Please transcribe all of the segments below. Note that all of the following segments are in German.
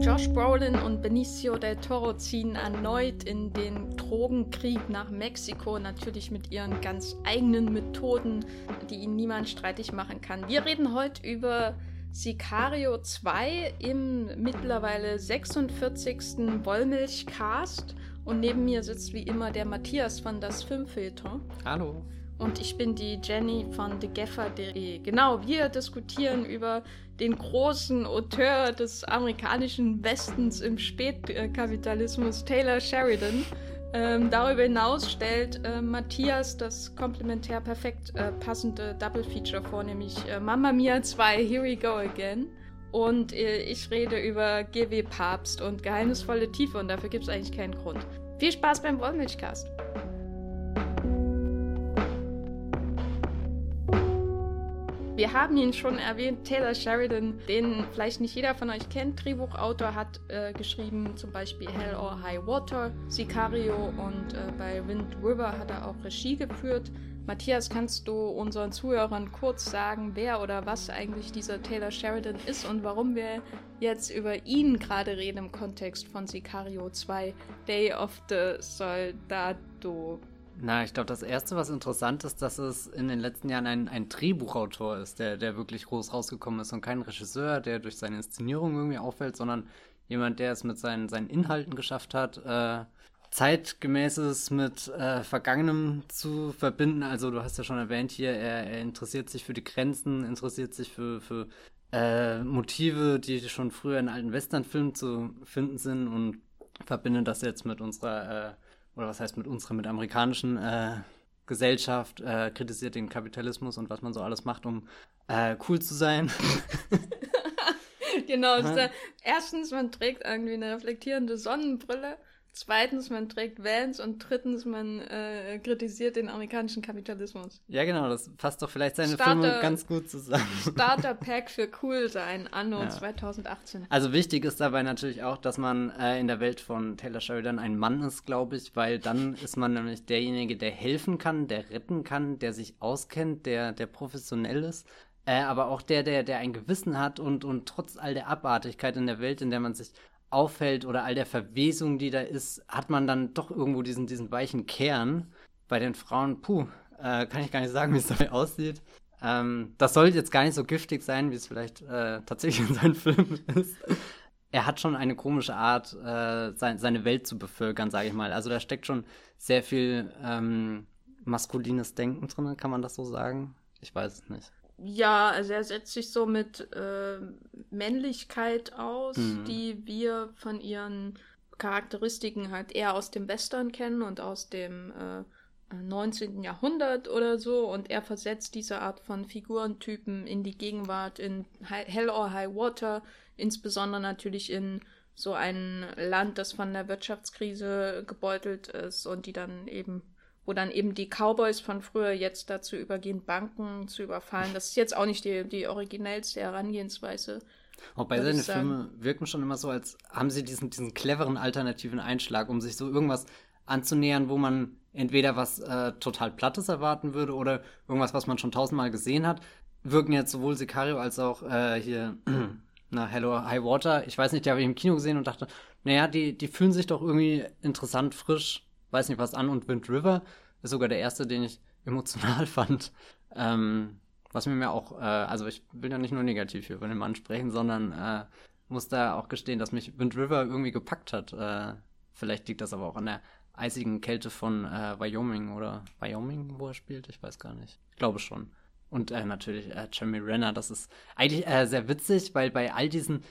Josh Brolin und Benicio del Toro ziehen erneut in den Drogenkrieg nach Mexiko, natürlich mit ihren ganz eigenen Methoden, die ihnen niemand streitig machen kann. Wir reden heute über Sicario 2 im mittlerweile 46. Wollmilchcast und neben mir sitzt wie immer der Matthias von das Filmfilter. Hallo. Und ich bin die Jenny von TheGaffer.de. Genau, wir diskutieren über den großen Auteur des amerikanischen Westens im Spätkapitalismus, Taylor Sheridan. Ähm, darüber hinaus stellt äh, Matthias das komplementär perfekt äh, passende Double Feature vor, nämlich äh, Mamma Mia 2, Here We Go Again. Und äh, ich rede über GW Papst und geheimnisvolle Tiefe und dafür gibt es eigentlich keinen Grund. Viel Spaß beim Wollmilchcast! Wir haben ihn schon erwähnt, Taylor Sheridan, den vielleicht nicht jeder von euch kennt. Drehbuchautor hat äh, geschrieben zum Beispiel Hell or High Water, Sicario und äh, bei Wind River hat er auch Regie geführt. Matthias, kannst du unseren Zuhörern kurz sagen, wer oder was eigentlich dieser Taylor Sheridan ist und warum wir jetzt über ihn gerade reden im Kontext von Sicario 2, Day of the Soldado? Na, ich glaube, das Erste, was interessant ist, dass es in den letzten Jahren ein, ein Drehbuchautor ist, der, der wirklich groß rausgekommen ist und kein Regisseur, der durch seine Inszenierung irgendwie auffällt, sondern jemand, der es mit seinen, seinen Inhalten geschafft hat, äh, zeitgemäßes mit äh, Vergangenem zu verbinden. Also du hast ja schon erwähnt hier, er, er interessiert sich für die Grenzen, interessiert sich für, für äh, Motive, die schon früher in alten Westernfilmen zu finden sind und verbindet das jetzt mit unserer äh, oder was heißt mit unserer, mit amerikanischen äh, Gesellschaft, äh, kritisiert den Kapitalismus und was man so alles macht, um äh, cool zu sein. genau. Ja. Erstens, man trägt irgendwie eine reflektierende Sonnenbrille Zweitens, man trägt Vans und drittens, man äh, kritisiert den amerikanischen Kapitalismus. Ja, genau, das fasst doch vielleicht seine Starter, Filme ganz gut zusammen. Starter Pack für cool sein, anno ja. 2018. Also wichtig ist dabei natürlich auch, dass man äh, in der Welt von Taylor Sheridan ein Mann ist, glaube ich, weil dann ist man nämlich derjenige, der helfen kann, der retten kann, der sich auskennt, der, der professionell ist. Äh, aber auch der, der, der ein Gewissen hat und, und trotz all der Abartigkeit in der Welt, in der man sich auffällt oder all der Verwesung, die da ist, hat man dann doch irgendwo diesen, diesen weichen Kern. Bei den Frauen, puh, äh, kann ich gar nicht sagen, wie es dabei aussieht. Ähm, das soll jetzt gar nicht so giftig sein, wie es vielleicht äh, tatsächlich in seinem Film ist. Er hat schon eine komische Art, äh, sein, seine Welt zu bevölkern, sage ich mal. Also da steckt schon sehr viel ähm, maskulines Denken drin, kann man das so sagen? Ich weiß es nicht. Ja, also er setzt sich so mit äh, Männlichkeit aus, mhm. die wir von ihren Charakteristiken halt eher aus dem Western kennen und aus dem äh, 19. Jahrhundert oder so. Und er versetzt diese Art von Figurentypen in die Gegenwart, in Hell or High Water, insbesondere natürlich in so ein Land, das von der Wirtschaftskrise gebeutelt ist und die dann eben wo dann eben die Cowboys von früher jetzt dazu übergehen, Banken zu überfallen. Das ist jetzt auch nicht die, die originellste Herangehensweise. Wobei seine Filme wirken schon immer so, als haben sie diesen, diesen cleveren alternativen Einschlag, um sich so irgendwas anzunähern, wo man entweder was äh, total Plattes erwarten würde oder irgendwas, was man schon tausendmal gesehen hat. Wirken jetzt sowohl Sicario als auch äh, hier, na, Hello High Water. Ich weiß nicht, die habe ich im Kino gesehen und dachte, naja, die, die fühlen sich doch irgendwie interessant, frisch, weiß nicht was an und Wind River ist sogar der erste, den ich emotional fand. Ähm, was mir mir auch, äh, also ich will ja nicht nur negativ hier von dem Mann sprechen, sondern äh, muss da auch gestehen, dass mich Wind River irgendwie gepackt hat. Äh, vielleicht liegt das aber auch an der eisigen Kälte von äh, Wyoming oder Wyoming, wo er spielt, ich weiß gar nicht. Ich glaube schon. Und äh, natürlich äh, Jeremy Renner, das ist eigentlich sehr witzig, weil bei all diesen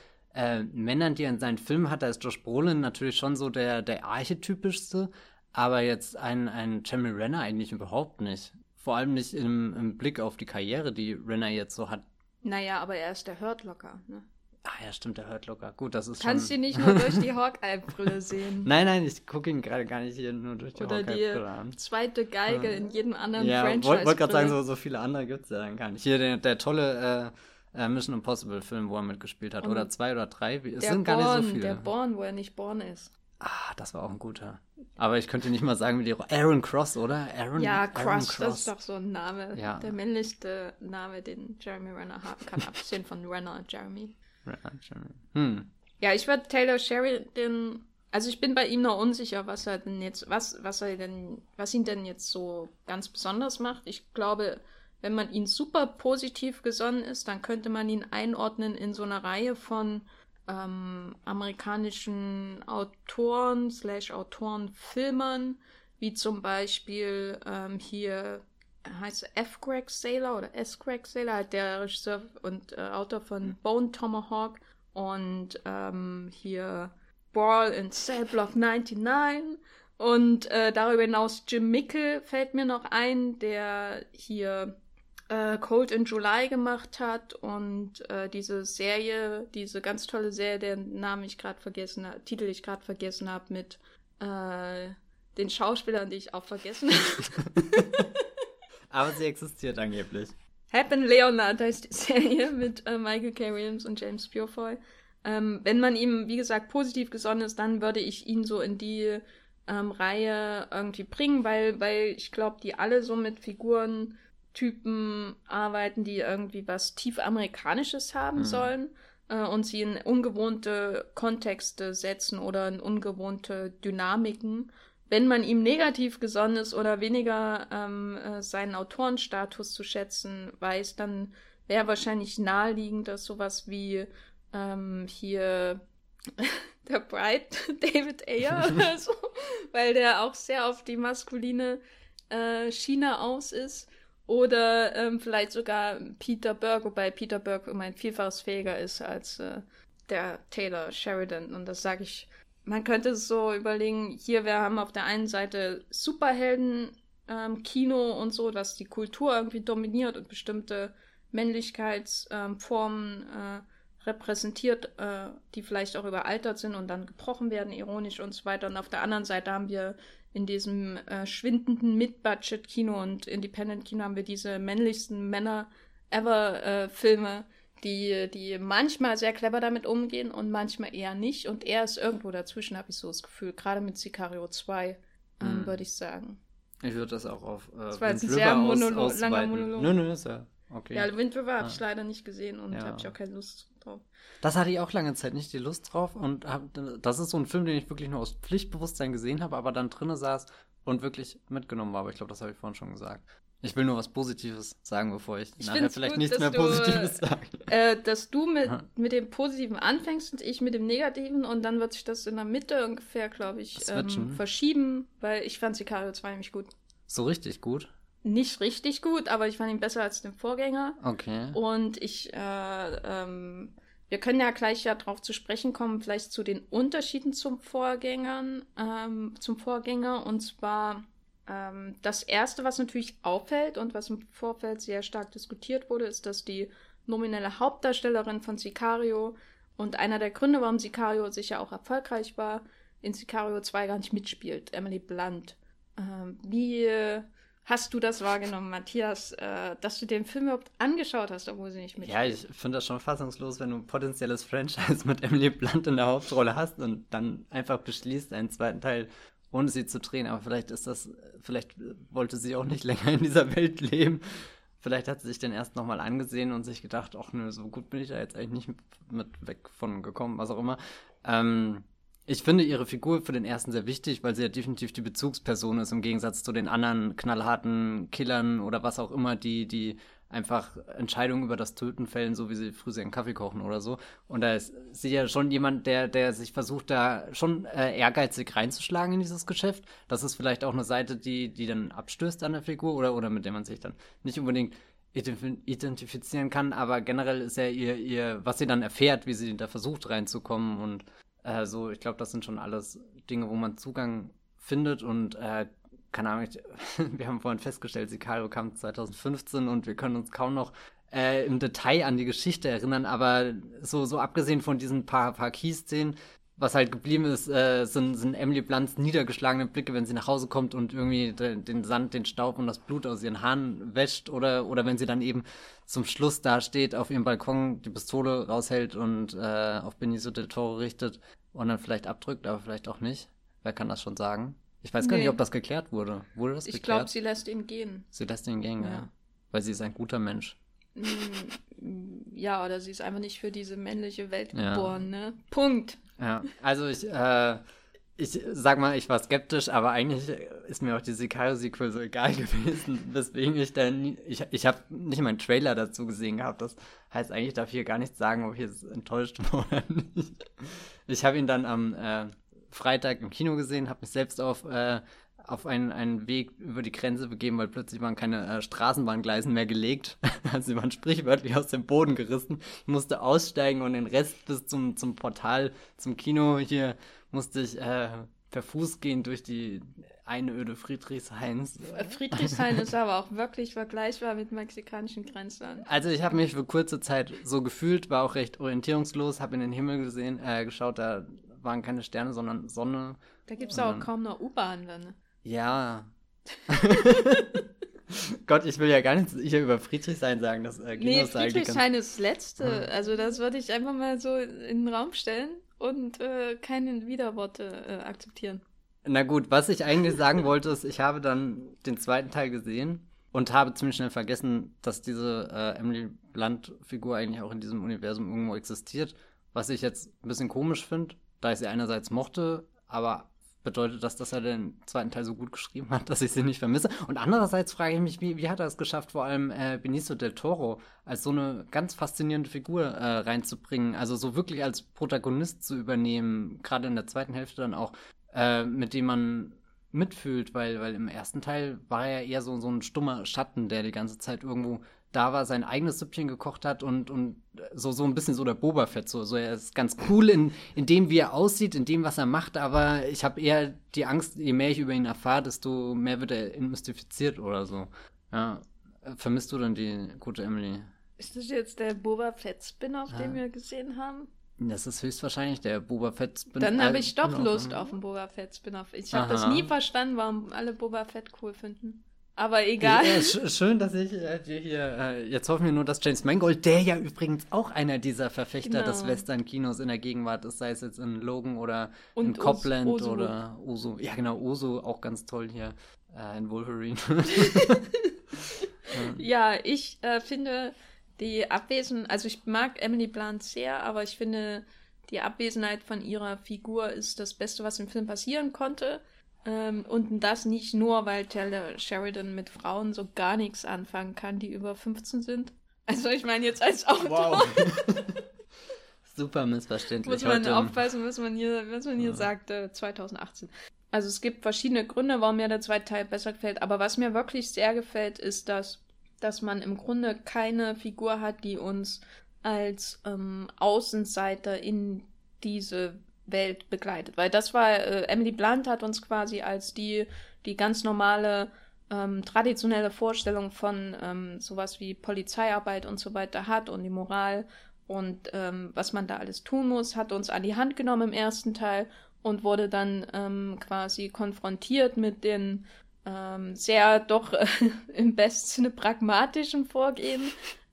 Männern, die er in seinen Filmen hat, da ist Josh Brolin natürlich schon so der, der archetypischste, aber jetzt ein, ein Jeremy Renner eigentlich überhaupt nicht. Vor allem nicht im, im Blick auf die Karriere, die Renner jetzt so hat. Naja, aber er ist der Hurtlocker, ne? Ah ja, stimmt, der Hurtlocker. Gut, das ist Kannst schon... ihn nicht nur durch die Hawkeye-Brille sehen. nein, nein, ich gucke ihn gerade gar nicht hier nur durch die Hawkeye-Brille an. Oder die zweite Geige ja. in jedem anderen ja, Franchise. Ja, wollte wollt gerade sagen, so, so viele andere gibt es ja dann gar nicht. Hier der, der tolle äh, äh, Mission Impossible-Film, wo er mitgespielt hat. Und oder zwei oder drei. Es sind Born, gar nicht so viele. Der Born, wo er nicht Born ist. Ah, das war auch ein guter. Aber ich könnte nicht mal sagen, wie die Aaron Cross, oder? Aaron, ja, Cross, Aaron Cross, das ist doch so ein Name. Ja. Der männlichste Name, den Jeremy Renner haben kann, abgesehen von Renner und Jeremy. Renner, Jeremy. Hm. Ja, ich würde Taylor Sheridan, also ich bin bei ihm noch unsicher, was er denn jetzt, was, was er denn, was ihn denn jetzt so ganz besonders macht. Ich glaube, wenn man ihn super positiv gesonnen ist, dann könnte man ihn einordnen in so eine Reihe von ähm, amerikanischen Autoren slash Autorenfilmern, wie zum Beispiel ähm, hier heißt F. Greg Saylor oder S. Greg Saylor, halt der Regisseur und äh, Autor von Bone Tomahawk und ähm, hier Brawl in Cell Block 99 und äh, darüber hinaus Jim Mickel fällt mir noch ein, der hier äh, Cold in July gemacht hat und äh, diese Serie, diese ganz tolle Serie, deren Namen ich gerade vergessen habe, Titel ich gerade vergessen habe, mit äh, den Schauspielern, die ich auch vergessen habe. Aber sie existiert angeblich. Happen Leonard heißt die Serie mit äh, Michael K. Williams und James Purefoy. Ähm, wenn man ihm, wie gesagt, positiv gesonnen ist, dann würde ich ihn so in die ähm, Reihe irgendwie bringen, weil, weil ich glaube, die alle so mit Figuren Typen arbeiten, die irgendwie was tief Amerikanisches haben mhm. sollen äh, und sie in ungewohnte Kontexte setzen oder in ungewohnte Dynamiken. Wenn man ihm negativ gesonnen ist oder weniger ähm, äh, seinen Autorenstatus zu schätzen weiß, dann wäre wahrscheinlich naheliegend, dass sowas wie ähm, hier der Bright David Ayer oder so, weil der auch sehr auf die maskuline äh, Schiene aus ist oder ähm, vielleicht sogar Peter Burke, wobei Peter Burke um ein Vielfaches fähiger ist als äh, der Taylor Sheridan. Und das sage ich, man könnte so überlegen, hier wir haben auf der einen Seite Superhelden, ähm, Kino und so, dass die Kultur irgendwie dominiert und bestimmte Männlichkeitsformen ähm, äh, repräsentiert, äh, die vielleicht auch überaltert sind und dann gebrochen werden, ironisch und so weiter. Und auf der anderen Seite haben wir in diesem äh, schwindenden Mid-Budget-Kino und Independent-Kino haben wir diese männlichsten Männer-ever-Filme, äh, die, die manchmal sehr clever damit umgehen und manchmal eher nicht. Und er ist irgendwo dazwischen, habe ich so das Gefühl. Gerade mit Sicario 2, ähm, mm. würde ich sagen. Ich würde das auch auf. Äh, das war jetzt ein sehr Monolo aus, langer Monolog. Nö, nö, ist ja okay. Ja, Wind River habe ich leider nicht gesehen und ja. habe ich auch keine Lust drauf. Das hatte ich auch lange Zeit nicht die Lust drauf und hab, das ist so ein Film, den ich wirklich nur aus Pflichtbewusstsein gesehen habe, aber dann drinne saß und wirklich mitgenommen war. Aber ich glaube, das habe ich vorhin schon gesagt. Ich will nur was Positives sagen, bevor ich, ich nachher vielleicht gut, nichts mehr du, Positives sage. Äh, dass du mit, mit dem Positiven anfängst und ich mit dem Negativen und dann wird sich das in der Mitte ungefähr, glaube ich, ähm, verschieben, weil ich fand Sicario 2 nämlich gut. So richtig gut? Nicht richtig gut, aber ich fand ihn besser als den Vorgänger. Okay. Und ich äh, ähm, wir können ja gleich ja drauf zu sprechen kommen, vielleicht zu den Unterschieden zum Vorgängern, ähm, zum Vorgänger. Und zwar ähm, das erste, was natürlich auffällt und was im Vorfeld sehr stark diskutiert wurde, ist, dass die nominelle Hauptdarstellerin von Sicario und einer der Gründe, warum Sicario sicher auch erfolgreich war, in Sicario 2 gar nicht mitspielt, Emily Blunt. Ähm, wie hast du das wahrgenommen, Matthias, äh, dass du den Film überhaupt angeschaut hast, obwohl sie nicht mit. Ja, ich finde das schon fassungslos, wenn du ein potenzielles Franchise mit Emily Blunt in der Hauptrolle hast und dann einfach beschließt, einen zweiten Teil ohne sie zu drehen. Aber vielleicht ist das, vielleicht wollte sie auch nicht länger in dieser Welt leben. Vielleicht hat sie sich den erst nochmal angesehen und sich gedacht, ach nö, so gut bin ich da jetzt eigentlich nicht mit weg von gekommen, was auch immer. Ähm, ich finde ihre Figur für den ersten sehr wichtig, weil sie ja definitiv die Bezugsperson ist, im Gegensatz zu den anderen knallharten Killern oder was auch immer, die, die einfach Entscheidungen über das Töten fällen, so wie sie früh einen Kaffee kochen oder so. Und da ist sie ja schon jemand, der, der sich versucht, da schon äh, ehrgeizig reinzuschlagen in dieses Geschäft. Das ist vielleicht auch eine Seite, die, die dann abstößt an der Figur oder, oder mit der man sich dann nicht unbedingt identifizieren kann, aber generell ist ja ihr, ihr, was sie dann erfährt, wie sie da versucht reinzukommen und äh, ich glaube, das sind schon alles Dinge, wo man Zugang findet und äh, keine Ahnung, ich, wir haben vorhin festgestellt, Sicario kam 2015 und wir können uns kaum noch äh, im Detail an die Geschichte erinnern, aber so, so abgesehen von diesen paar, paar Key-Szenen, was halt geblieben ist, äh, sind, sind Emily Blunts niedergeschlagene Blicke, wenn sie nach Hause kommt und irgendwie den, den, Sand, den Staub und das Blut aus ihren Haaren wäscht oder, oder wenn sie dann eben zum Schluss da steht, auf ihrem Balkon die Pistole raushält und äh, auf Benicio del Toro richtet und dann vielleicht abdrückt, aber vielleicht auch nicht. Wer kann das schon sagen? Ich weiß gar nee. nicht, ob das geklärt wurde. Wurde das ich geklärt? Ich glaube, sie lässt ihn gehen. Sie lässt ihn gehen, ja. ja. Weil sie ist ein guter Mensch. Mm, ja, oder sie ist einfach nicht für diese männliche Welt ja. geboren, ne? Punkt. Ja, also ich, äh, ich sag mal, ich war skeptisch, aber eigentlich ist mir auch die Sicario-Sequel so egal gewesen, weswegen ich dann, ich, ich habe nicht mal einen Trailer dazu gesehen gehabt, das heißt eigentlich darf ich hier gar nichts sagen, ob ich jetzt enttäuscht war oder nicht. Ich habe ihn dann am äh, Freitag im Kino gesehen, habe mich selbst auf, äh, auf einen, einen Weg über die Grenze begeben, weil plötzlich waren keine äh, Straßenbahngleisen mehr gelegt. also sie waren sprichwörtlich aus dem Boden gerissen. Ich musste aussteigen und den Rest bis zum, zum Portal, zum Kino hier musste ich äh, per Fuß gehen durch die Einöde Friedrichshains. Friedrichshain ist aber auch wirklich vergleichbar mit mexikanischen Grenzen. Also ich habe mich für kurze Zeit so gefühlt, war auch recht orientierungslos, habe in den Himmel gesehen, äh, geschaut, da waren keine Sterne, sondern Sonne. Da gibt es auch kaum noch U-Bahn, dann. Ja. Gott, ich will ja gar nicht hier über Friedrichshain sagen. Das, äh, nee, Friedrichshain ist das letzte. Also das würde ich einfach mal so in den Raum stellen und äh, keine Widerworte äh, akzeptieren. Na gut, was ich eigentlich sagen wollte, ist, ich habe dann den zweiten Teil gesehen und habe ziemlich schnell vergessen, dass diese äh, Emily Blunt-Figur eigentlich auch in diesem Universum irgendwo existiert. Was ich jetzt ein bisschen komisch finde, da ich sie einerseits mochte, aber bedeutet das, dass er den zweiten Teil so gut geschrieben hat, dass ich sie nicht vermisse. Und andererseits frage ich mich, wie, wie hat er es geschafft, vor allem äh, Benicio del Toro als so eine ganz faszinierende Figur äh, reinzubringen, also so wirklich als Protagonist zu übernehmen, gerade in der zweiten Hälfte dann auch, äh, mit dem man mitfühlt, weil, weil im ersten Teil war er eher so, so ein stummer Schatten, der die ganze Zeit irgendwo da war, sein eigenes Süppchen gekocht hat und, und so, so ein bisschen so der Boba Fett. So, so er ist ganz cool in, in dem, wie er aussieht, in dem, was er macht, aber ich habe eher die Angst, je mehr ich über ihn erfahre, desto mehr wird er mystifiziert oder so. Ja. Vermisst du denn die gute Emily? Ist das jetzt der Boba Fett Spin-off, ja. den wir gesehen haben? Das ist höchstwahrscheinlich der Boba Fett Spin-off. Dann habe ich doch Lust auf einen Boba Fett Spin-off. Ich habe das nie verstanden, warum alle Boba Fett cool finden. Aber egal. Ja, sch schön, dass ich äh, dir hier. Äh, jetzt hoffen wir nur, dass James Mangold, der ja übrigens auch einer dieser Verfechter genau. des Western-Kinos in der Gegenwart ist, sei es jetzt in Logan oder Und in Copland Oso. oder Oso. Ja, genau, Oso auch ganz toll hier äh, in Wolverine. ja, ich äh, finde die Abwesenheit, also ich mag Emily Blunt sehr, aber ich finde die Abwesenheit von ihrer Figur ist das Beste, was im Film passieren konnte. Ähm, und das nicht nur, weil Taylor Sheridan mit Frauen so gar nichts anfangen kann, die über 15 sind. Also ich meine jetzt als Autor. Wow. Super missverständlich. Muss man Heute, aufpassen, was man hier, was man hier ja. sagt, äh, 2018. Also es gibt verschiedene Gründe, warum mir der zweite Teil besser gefällt. Aber was mir wirklich sehr gefällt, ist, dass, dass man im Grunde keine Figur hat, die uns als ähm, Außenseiter in diese Welt begleitet. Weil das war, äh, Emily Blunt hat uns quasi als die, die ganz normale, ähm, traditionelle Vorstellung von ähm, sowas wie Polizeiarbeit und so weiter hat und die Moral und ähm, was man da alles tun muss, hat uns an die Hand genommen im ersten Teil und wurde dann ähm, quasi konfrontiert mit den ähm, sehr doch äh, im besten Sinne pragmatischen Vorgehen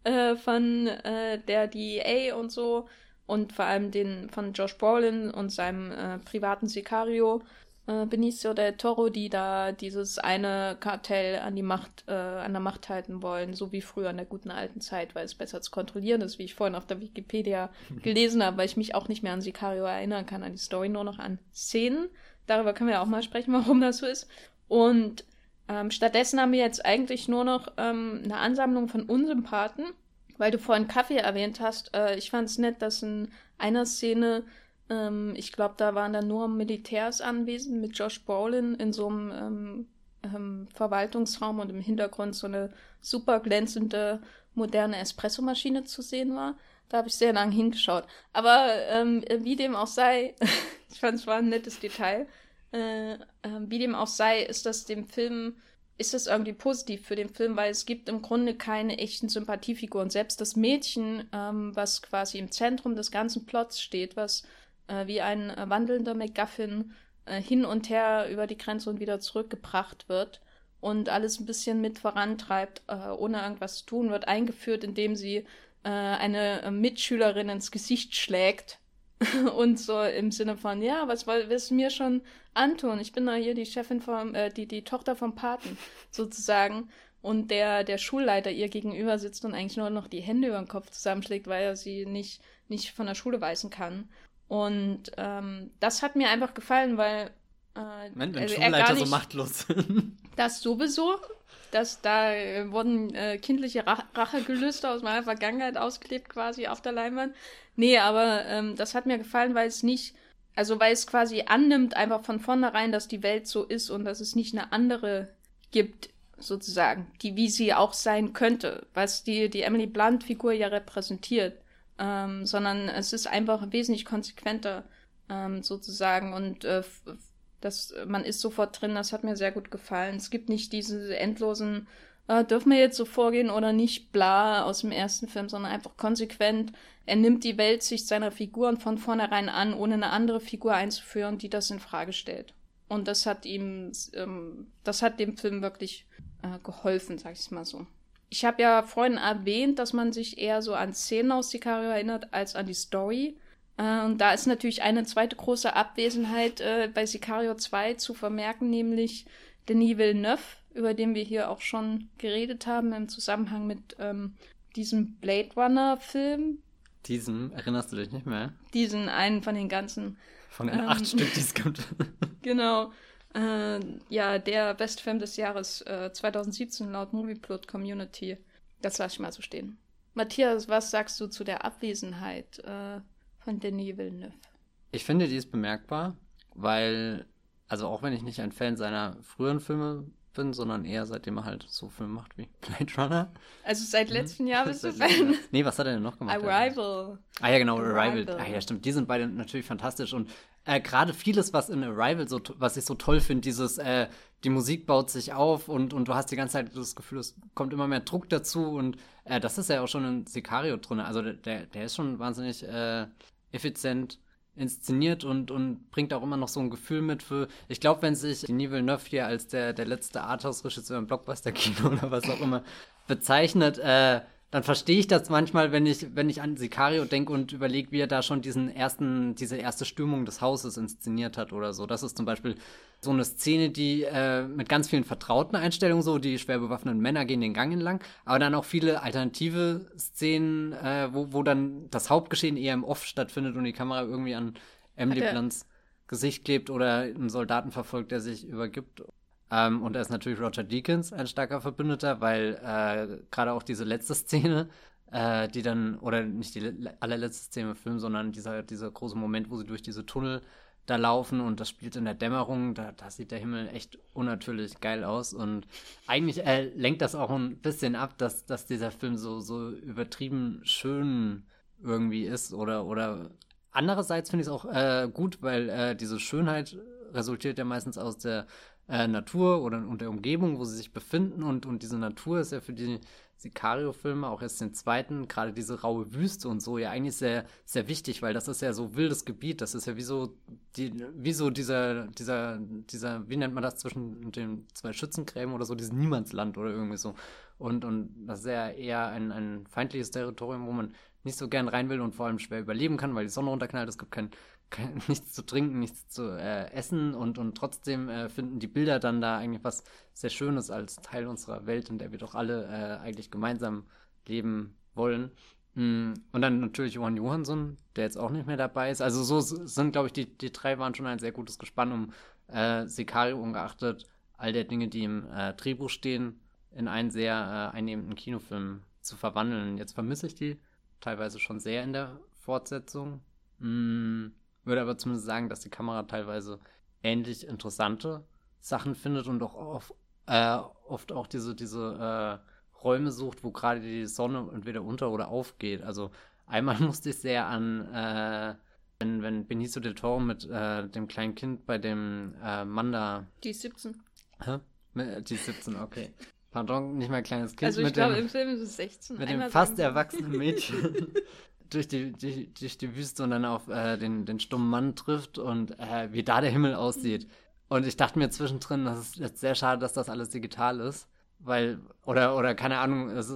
äh, von äh, der DEA und so und vor allem den von Josh Brolin und seinem äh, privaten Sicario äh, Benicio del Toro, die da dieses eine Kartell an die Macht, äh, an der Macht halten wollen, so wie früher in der guten alten Zeit, weil es besser zu kontrollieren ist, wie ich vorhin auf der Wikipedia gelesen habe, weil ich mich auch nicht mehr an Sicario erinnern kann, an die Story, nur noch an Szenen. Darüber können wir auch mal sprechen, warum das so ist. Und ähm, stattdessen haben wir jetzt eigentlich nur noch ähm, eine Ansammlung von Unsympathen, weil du vorhin Kaffee erwähnt hast, äh, ich fand es nett, dass in einer Szene, ähm, ich glaube, da waren dann nur Militärs anwesend mit Josh Brolin in so einem ähm, ähm, Verwaltungsraum und im Hintergrund so eine super glänzende moderne Espressomaschine zu sehen war. Da habe ich sehr lang hingeschaut. Aber ähm, wie dem auch sei, ich fand es war ein nettes Detail. Äh, äh, wie dem auch sei, ist das dem Film ist das irgendwie positiv für den Film, weil es gibt im Grunde keine echten Sympathiefiguren. Selbst das Mädchen, ähm, was quasi im Zentrum des ganzen Plots steht, was äh, wie ein äh, wandelnder MacGuffin äh, hin und her über die Grenze und wieder zurückgebracht wird und alles ein bisschen mit vorantreibt, äh, ohne irgendwas zu tun, wird eingeführt, indem sie äh, eine Mitschülerin ins Gesicht schlägt und so im Sinne von, ja, was willst du mir schon antun? Ich bin doch hier die Chefin vom, äh, die, die Tochter vom Paten, sozusagen. und der, der Schulleiter ihr gegenüber sitzt und eigentlich nur noch die Hände über den Kopf zusammenschlägt, weil er sie nicht, nicht von der Schule weisen kann. Und ähm, das hat mir einfach gefallen, weil äh, wenn, wenn also Schulleiter nicht, so machtlos sind. Das sowieso. Dass da äh, wurden äh, kindliche Rach Rachegelüste aus meiner Vergangenheit ausgelebt quasi auf der Leinwand. Nee, aber ähm, das hat mir gefallen, weil es nicht, also weil es quasi annimmt einfach von vornherein, dass die Welt so ist und dass es nicht eine andere gibt, sozusagen, die wie sie auch sein könnte, was die, die Emily Blunt-Figur ja repräsentiert. Ähm, sondern es ist einfach wesentlich konsequenter ähm, sozusagen und äh, das, man ist sofort drin, das hat mir sehr gut gefallen. Es gibt nicht diese endlosen, äh, dürfen wir jetzt so vorgehen oder nicht, bla aus dem ersten Film, sondern einfach konsequent. Er nimmt die Weltsicht seiner Figuren von vornherein an, ohne eine andere Figur einzuführen, die das in Frage stellt. Und das hat ihm, ähm, das hat dem Film wirklich äh, geholfen, sag ich mal so. Ich habe ja vorhin erwähnt, dass man sich eher so an Szenen aus Sicario erinnert als an die Story. Äh, und da ist natürlich eine zweite große Abwesenheit äh, bei Sicario 2 zu vermerken, nämlich Denis Villeneuve, über den wir hier auch schon geredet haben im Zusammenhang mit ähm, diesem Blade Runner-Film. Diesen, erinnerst du dich nicht mehr? Diesen einen von den ganzen. Von den ähm, acht Stück, die es gibt. genau. Äh, ja, der Bestfilm des Jahres äh, 2017 laut Movieplot Community. Das lasse ich mal so stehen. Matthias, was sagst du zu der Abwesenheit äh, von Denis Villeneuve? Ich finde, die ist bemerkbar, weil, also auch wenn ich nicht ein Fan seiner früheren Filme bin, sondern eher seitdem er halt so Filme macht wie Blade Runner. Also seit mhm. letztem Jahr bist du Fan? Nee, was hat er denn noch gemacht? Arrival. Ah ja, genau, Arrival. Arrival. Ah ja, stimmt. Die sind beide natürlich fantastisch und äh, gerade vieles, was in Arrival so, was ich so toll finde, dieses, äh, die Musik baut sich auf und, und du hast die ganze Zeit das Gefühl, es kommt immer mehr Druck dazu und äh, das ist ja auch schon in Sicario drin. Also der, der ist schon wahnsinnig äh, effizient inszeniert und, und bringt auch immer noch so ein Gefühl mit für, ich glaube, wenn sich Denis Villeneuve hier als der, der letzte Arthouse-Regisseur im Blockbuster-Kino oder was auch immer bezeichnet, äh, dann verstehe ich das manchmal, wenn ich, wenn ich an Sicario denke und überlege, wie er da schon diesen ersten, diese erste Stürmung des Hauses inszeniert hat oder so. Das ist zum Beispiel so eine Szene, die äh, mit ganz vielen vertrauten Einstellungen so, die schwer bewaffneten Männer gehen den Gang entlang, aber dann auch viele alternative Szenen, äh, wo, wo dann das Hauptgeschehen eher im Off stattfindet und die Kamera irgendwie an Emily Blunts Gesicht klebt oder einen Soldaten verfolgt, der sich übergibt. Ähm, und da ist natürlich Roger Deakins ein starker Verbündeter, weil äh, gerade auch diese letzte Szene, äh, die dann, oder nicht die allerletzte Szene im Film, sondern dieser, dieser große Moment, wo sie durch diese Tunnel da laufen und das spielt in der Dämmerung, da, da sieht der Himmel echt unnatürlich geil aus. Und eigentlich äh, lenkt das auch ein bisschen ab, dass, dass dieser Film so, so übertrieben schön irgendwie ist oder, oder andererseits finde ich es auch äh, gut, weil äh, diese Schönheit resultiert ja meistens aus der äh, Natur oder und der Umgebung, wo sie sich befinden. Und, und diese Natur ist ja für die Sicario-Filme, auch erst den zweiten, gerade diese raue Wüste und so, ja eigentlich sehr, sehr wichtig, weil das ist ja so wildes Gebiet. Das ist ja wie so, die, wie so dieser, dieser, dieser, wie nennt man das zwischen den zwei Schützengräben oder so, dieses Niemandsland oder irgendwie so. Und, und das ist ja eher ein, ein feindliches Territorium, wo man nicht so gern rein will und vor allem schwer überleben kann, weil die Sonne runterknallt. Es gibt kein nichts zu trinken, nichts zu äh, essen und, und trotzdem äh, finden die Bilder dann da eigentlich was sehr Schönes als Teil unserer Welt, in der wir doch alle äh, eigentlich gemeinsam leben wollen. Mm, und dann natürlich Johann Johansson, der jetzt auch nicht mehr dabei ist. Also so sind, glaube ich, die, die drei waren schon ein sehr gutes Gespann, um äh, Sicario ungeachtet all der Dinge, die im äh, Drehbuch stehen, in einen sehr äh, einnehmenden Kinofilm zu verwandeln. Jetzt vermisse ich die teilweise schon sehr in der Fortsetzung. Mm, würde aber zumindest sagen, dass die Kamera teilweise ähnlich interessante Sachen findet und auch oft, äh, oft auch diese, diese äh, Räume sucht, wo gerade die Sonne entweder unter oder aufgeht. Also einmal musste ich sehr an, äh, wenn, wenn Benicio del Toro mit äh, dem kleinen Kind bei dem äh, Manda. Die ist 17. Hä? Die ist 17, okay. Pardon, nicht mal ein kleines Kind. Also ich glaube, im Film ist es 16. Mit dem fast erwachsenen Mädchen. durch die, durch, durch die Wüste und dann auf äh, den, den stummen Mann trifft und äh, wie da der Himmel aussieht. Und ich dachte mir zwischendrin, das ist jetzt sehr schade, dass das alles digital ist. Weil, oder, oder keine Ahnung, es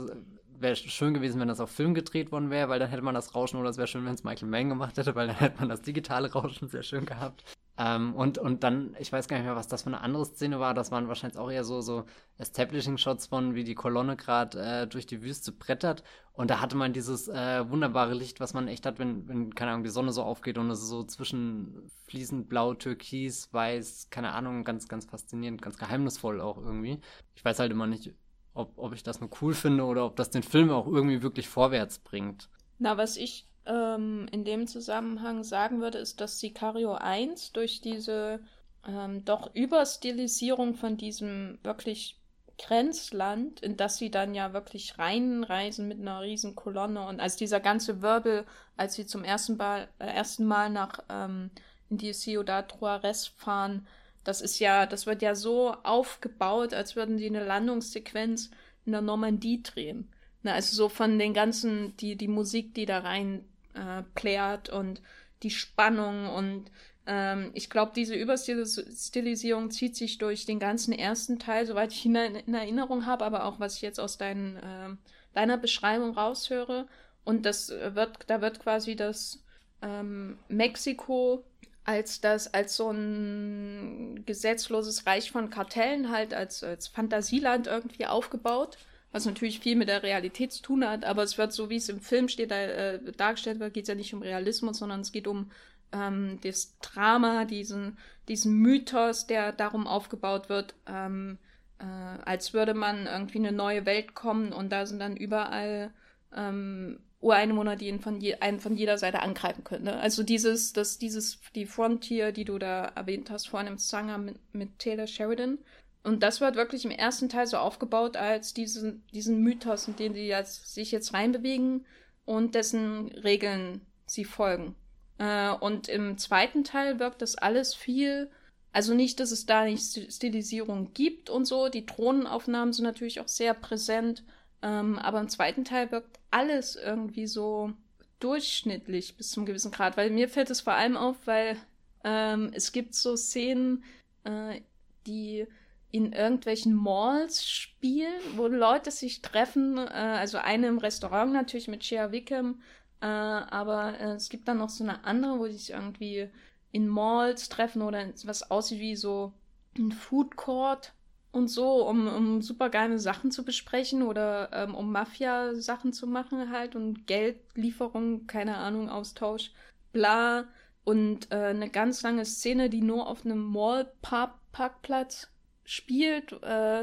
wäre schön gewesen, wenn das auf Film gedreht worden wäre, weil dann hätte man das Rauschen, oder es wäre schön, wenn es Michael Mann gemacht hätte, weil dann hätte man das digitale Rauschen sehr schön gehabt. Ähm, und, und dann, ich weiß gar nicht mehr, was das für eine andere Szene war. Das waren wahrscheinlich auch eher so, so Establishing-Shots von, wie die Kolonne gerade äh, durch die Wüste brettert. Und da hatte man dieses äh, wunderbare Licht, was man echt hat, wenn, wenn, keine Ahnung, die Sonne so aufgeht und es so zwischen fließend blau, türkis, weiß, keine Ahnung, ganz, ganz faszinierend, ganz geheimnisvoll auch irgendwie. Ich weiß halt immer nicht, ob, ob ich das nur cool finde oder ob das den Film auch irgendwie wirklich vorwärts bringt. Na, was ich ähm, in dem Zusammenhang sagen würde, ist, dass Sicario 1 durch diese ähm, doch Überstilisierung von diesem wirklich Grenzland, in das sie dann ja wirklich reinreisen mit einer riesen Kolonne und als dieser ganze Wirbel, als sie zum ersten Mal, äh, ersten Mal nach ähm, in die Ciudad Juarez fahren, das ist ja, das wird ja so aufgebaut, als würden die eine Landungssequenz in der Normandie drehen. Na, also so von den ganzen, die, die Musik, die da rein äh, plärt und die Spannung und ähm, ich glaube, diese Überstilisierung zieht sich durch den ganzen ersten Teil, soweit ich ihn in Erinnerung habe, aber auch was ich jetzt aus dein, äh, deiner Beschreibung raushöre. Und das wird, da wird quasi das ähm, Mexiko als das, als so ein gesetzloses Reich von Kartellen halt, als, als Fantasieland irgendwie aufgebaut was natürlich viel mit der Realität zu tun hat, aber es wird so, wie es im Film steht, da, äh, dargestellt wird, geht es ja nicht um Realismus, sondern es geht um ähm, das Drama, diesen, diesen Mythos, der darum aufgebaut wird, ähm, äh, als würde man irgendwie eine neue Welt kommen und da sind dann überall ähm, Ureinwohner, die ihn von, je, einen von jeder Seite angreifen können. Ne? Also dieses, das, dieses, die Frontier, die du da erwähnt hast, vorhin im Zanger mit, mit Taylor Sheridan, und das wird wirklich im ersten Teil so aufgebaut als diesen, diesen Mythos, in den sie jetzt, sich jetzt reinbewegen und dessen Regeln sie folgen. Äh, und im zweiten Teil wirkt das alles viel, also nicht, dass es da nicht Stilisierung gibt und so. Die Drohnenaufnahmen sind natürlich auch sehr präsent. Ähm, aber im zweiten Teil wirkt alles irgendwie so durchschnittlich bis zum gewissen Grad. Weil mir fällt es vor allem auf, weil ähm, es gibt so Szenen, äh, die in irgendwelchen Malls spielen, wo Leute sich treffen. Äh, also eine im Restaurant natürlich mit Shea Wickham, äh, aber äh, es gibt dann noch so eine andere, wo die sich irgendwie in Malls treffen oder was aussieht wie so ein Food Court und so, um, um super geile Sachen zu besprechen oder ähm, um Mafia-Sachen zu machen halt und Geldlieferung, keine Ahnung, Austausch, bla. Und äh, eine ganz lange Szene, die nur auf einem Mall-Parkplatz spielt, äh,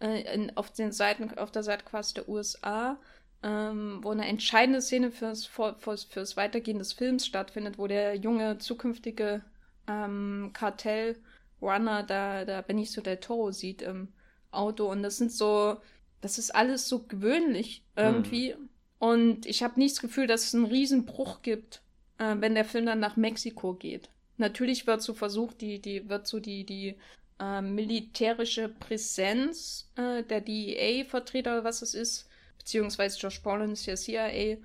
äh, in, auf den Seiten, auf der Seite quasi der USA, ähm, wo eine entscheidende Szene fürs, fürs, fürs Weitergehen des Films stattfindet, wo der junge zukünftige ähm, Kartell-Runner da, da Benicio del Toro sieht im Auto. Und das sind so, das ist alles so gewöhnlich irgendwie. Mhm. Und ich habe nicht das Gefühl, dass es einen Riesenbruch gibt, äh, wenn der Film dann nach Mexiko geht. Natürlich wird so versucht, die, die, wird so die, die äh, militärische Präsenz äh, der DEA-Vertreter, was es ist, beziehungsweise Josh Brolin ist ja CIA, äh,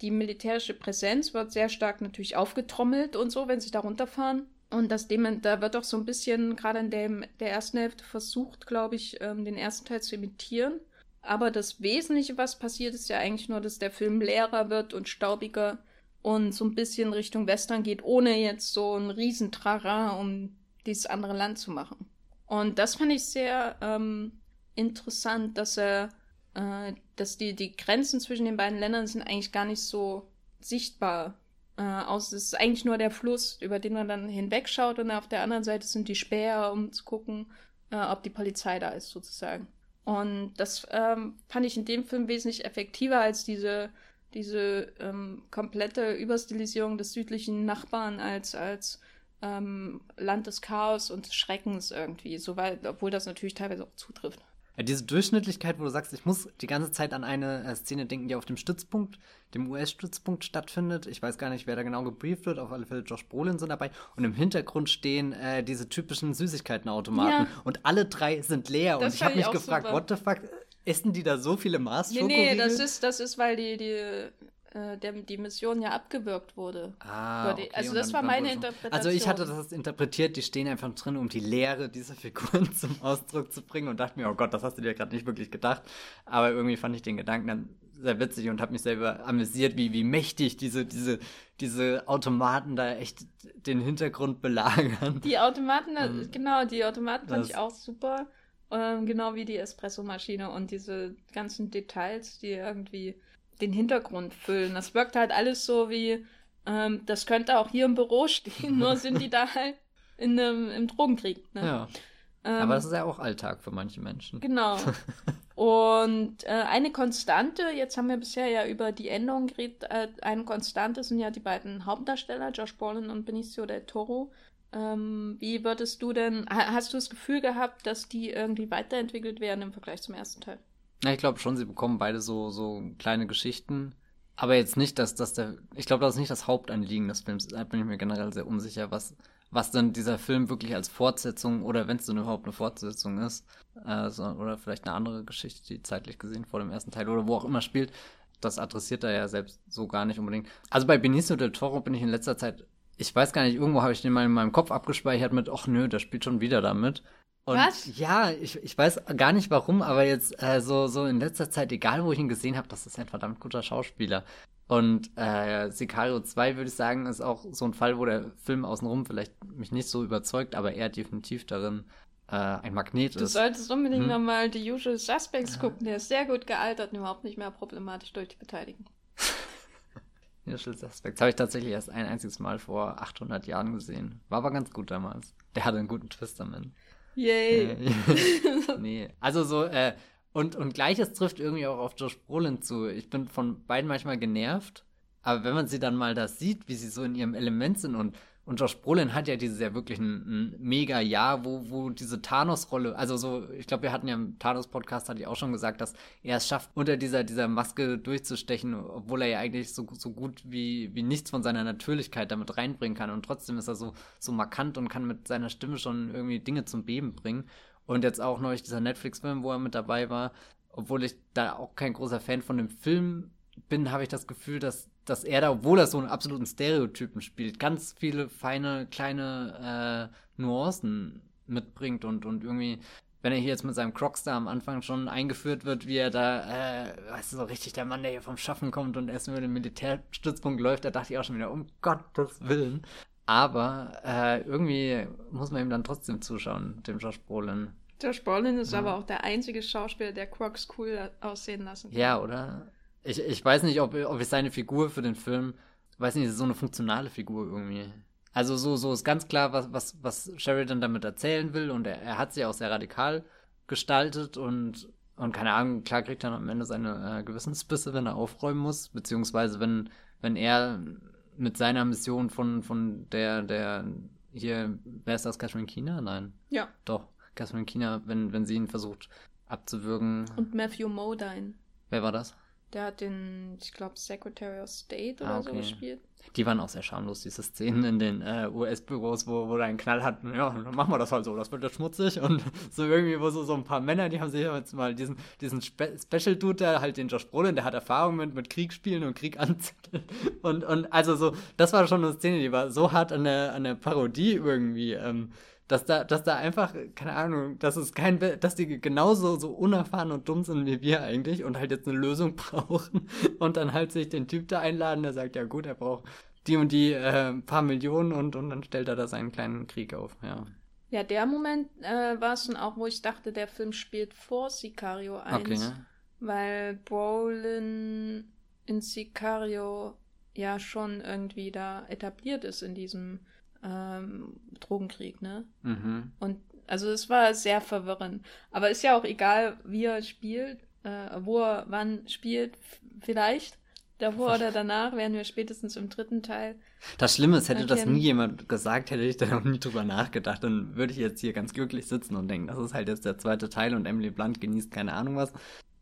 die militärische Präsenz wird sehr stark natürlich aufgetrommelt und so, wenn sie da runterfahren. Und das dem, da wird auch so ein bisschen, gerade in dem, der ersten Hälfte versucht, glaube ich, ähm, den ersten Teil zu imitieren. Aber das Wesentliche, was passiert, ist ja eigentlich nur, dass der Film leerer wird und staubiger und so ein bisschen Richtung Western geht, ohne jetzt so ein Riesentrara um dieses andere Land zu machen. Und das fand ich sehr ähm, interessant, dass er, äh, dass die, die Grenzen zwischen den beiden Ländern sind eigentlich gar nicht so sichtbar. Äh, aus, es ist eigentlich nur der Fluss, über den man dann hinwegschaut und auf der anderen Seite sind die Späher, um zu gucken, äh, ob die Polizei da ist, sozusagen. Und das ähm, fand ich in dem Film wesentlich effektiver als diese, diese ähm, komplette Überstilisierung des südlichen Nachbarn als, als ähm, Land des Chaos und des Schreckens irgendwie, soweit, obwohl das natürlich teilweise auch zutrifft. Ja, diese Durchschnittlichkeit, wo du sagst, ich muss die ganze Zeit an eine äh, Szene denken, die auf dem Stützpunkt, dem US-Stützpunkt stattfindet. Ich weiß gar nicht, wer da genau gebrieft wird. Auf alle Fälle Josh Brolin sind dabei. Und im Hintergrund stehen äh, diese typischen Süßigkeitenautomaten. Ja. Und alle drei sind leer. Das und ich habe mich gefragt, super. what the fuck? Essen die da so viele Mars Nee, nee, das ist, das ist, weil die, die äh, der, die Mission ja abgewürgt wurde. Ah, okay. Also das war meine Interpretation. Also ich hatte das interpretiert, die stehen einfach drin, um die Leere dieser Figuren zum Ausdruck zu bringen und dachte mir, oh Gott, das hast du dir gerade nicht wirklich gedacht. Aber irgendwie fand ich den Gedanken dann sehr witzig und habe mich selber amüsiert, wie, wie mächtig diese, diese, diese Automaten da echt den Hintergrund belagern. Die Automaten, ähm, genau, die Automaten fand ich auch super. Ähm, genau wie die Espressomaschine und diese ganzen Details, die irgendwie den Hintergrund füllen. Das wirkt halt alles so wie, ähm, das könnte auch hier im Büro stehen, nur sind die da halt in einem, im Drogenkrieg. Ne? Ja. Ähm, Aber das ist ja auch Alltag für manche Menschen. Genau. Und äh, eine Konstante, jetzt haben wir bisher ja über die Änderung geredet, äh, eine Konstante sind ja die beiden Hauptdarsteller, Josh Brolin und Benicio del Toro. Ähm, wie würdest du denn, hast du das Gefühl gehabt, dass die irgendwie weiterentwickelt werden im Vergleich zum ersten Teil? Ja, ich glaube schon, sie bekommen beide so, so kleine Geschichten. Aber jetzt nicht, dass, dass der, ich glaube, das ist nicht das Hauptanliegen des Films. Da bin ich mir generell sehr unsicher, was, was dann dieser Film wirklich als Fortsetzung oder wenn es denn überhaupt eine Fortsetzung ist, äh, so, oder vielleicht eine andere Geschichte, die zeitlich gesehen vor dem ersten Teil oder wo auch immer spielt, das adressiert er ja selbst so gar nicht unbedingt. Also bei Benicio del Toro bin ich in letzter Zeit, ich weiß gar nicht, irgendwo habe ich den mal in meinem Kopf abgespeichert mit, ach nö, der spielt schon wieder damit. Und Was? Ja, ich, ich weiß gar nicht warum, aber jetzt äh, so, so in letzter Zeit, egal wo ich ihn gesehen habe, das ist ein verdammt guter Schauspieler. Und äh, Sicario 2, würde ich sagen, ist auch so ein Fall, wo der Film außenrum vielleicht mich nicht so überzeugt, aber er definitiv darin äh, ein Magnet ist. Du solltest unbedingt hm? nochmal The Usual Suspects gucken. Der ist sehr gut gealtert und überhaupt nicht mehr problematisch durch die Beteiligung. Usual Suspects habe ich tatsächlich erst ein einziges Mal vor 800 Jahren gesehen. War aber ganz gut damals. Der hatte einen guten Twist am Ende. Yay. Äh, nee, also so, äh, und, und gleiches trifft irgendwie auch auf Josh Brolin zu. Ich bin von beiden manchmal genervt, aber wenn man sie dann mal da sieht, wie sie so in ihrem Element sind und, und Josh Brolin hat ja dieses ja wirklich ein, ein mega Jahr, wo, wo diese Thanos-Rolle, also so, ich glaube, wir hatten ja im Thanos-Podcast, hatte ich auch schon gesagt, dass er es schafft, unter dieser, dieser Maske durchzustechen, obwohl er ja eigentlich so, so gut wie, wie nichts von seiner Natürlichkeit damit reinbringen kann. Und trotzdem ist er so, so markant und kann mit seiner Stimme schon irgendwie Dinge zum Beben bringen. Und jetzt auch neulich dieser Netflix-Film, wo er mit dabei war. Obwohl ich da auch kein großer Fan von dem Film bin, habe ich das Gefühl, dass, dass er da, obwohl er so einen absoluten Stereotypen spielt, ganz viele feine, kleine äh, Nuancen mitbringt und, und irgendwie, wenn er hier jetzt mit seinem Crocstar am Anfang schon eingeführt wird, wie er da, äh, weißt du, so richtig der Mann, der hier vom Schaffen kommt und erst über den Militärstützpunkt läuft, da dachte ich auch schon wieder, um Gottes Willen. Aber äh, irgendwie muss man ihm dann trotzdem zuschauen, dem Josh Brolin. Josh Brolin ist ja. aber auch der einzige Schauspieler, der Crocs cool aussehen lassen kann. Ja, oder? Ich, ich weiß nicht, ob, ob ich seine Figur für den Film, weiß nicht, so eine funktionale Figur irgendwie. Also so, so ist ganz klar, was, was, was Sheridan damit erzählen will und er, er hat sie auch sehr radikal gestaltet und, und keine Ahnung, klar kriegt er am Ende seine äh, Gewissensbisse, wenn er aufräumen muss, beziehungsweise wenn, wenn er mit seiner Mission von, von der, der hier, wer ist das, Catherine Keener? Nein. Ja. Doch. Catherine Keener, wenn, wenn sie ihn versucht abzuwürgen. Und Matthew Modine. Wer war das? Der hat den, ich glaube, Secretary of State oder ah, okay. so gespielt. Die waren auch sehr schamlos, diese Szenen in den äh, US-Büros, wo, wo da ein Knall hat. Ja, dann machen wir das halt so, das wird ja schmutzig. Und so irgendwie, wo so, so ein paar Männer, die haben sich jetzt mal diesen, diesen Spe Special-Dude, der halt den Josh Brolin, der hat Erfahrung mit, mit Kriegsspielen und Krieg anzetteln. Und, und also so, das war schon eine Szene, die war so hart an der, an der Parodie irgendwie. Ähm, dass da, dass da einfach, keine Ahnung, dass es kein, dass die genauso so unerfahren und dumm sind wie wir eigentlich und halt jetzt eine Lösung brauchen und dann halt sich den Typ da einladen, der sagt, ja gut, er braucht die und die äh, paar Millionen und, und dann stellt er da seinen kleinen Krieg auf, ja. Ja, der Moment äh, war es dann auch, wo ich dachte, der Film spielt vor Sicario 1. Okay, ne? Weil Brolin in Sicario ja schon irgendwie da etabliert ist in diesem ähm, Drogenkrieg, ne? Mhm. Und also es war sehr verwirrend. Aber ist ja auch egal, wie er spielt, äh, wo er wann spielt, vielleicht. Davor oder danach werden wir spätestens im dritten Teil. Das Schlimme ist, hätte das nie jemand gesagt, hätte ich da noch nie drüber nachgedacht. Dann würde ich jetzt hier ganz glücklich sitzen und denken, das ist halt jetzt der zweite Teil und Emily Blunt genießt keine Ahnung was.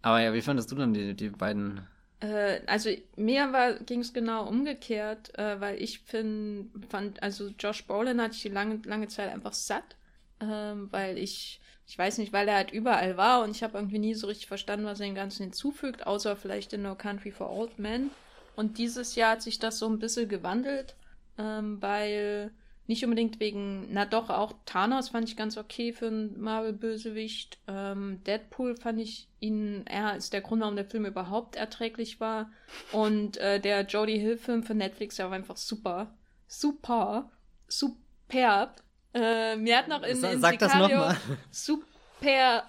Aber ja, wie fandest du dann die, die beiden also mir ging es genau umgekehrt, äh, weil ich find, fand, also Josh Brolin hatte ich die lange, lange Zeit einfach satt, äh, weil ich, ich weiß nicht, weil er halt überall war und ich habe irgendwie nie so richtig verstanden, was er dem Ganzen hinzufügt, außer vielleicht in No Country for Old Men. Und dieses Jahr hat sich das so ein bisschen gewandelt, ähm, weil Nicht unbedingt wegen, na doch, auch Thanos fand ich ganz okay für einen Marvel-Bösewicht. Ähm, Deadpool fand ich ihn, er ist der Grund, warum der Film überhaupt erträglich war. Und äh, der Jodie Hill-Film für Netflix, der war einfach super. Super. Superb. Äh, mir hat noch in, in Sag Sicario super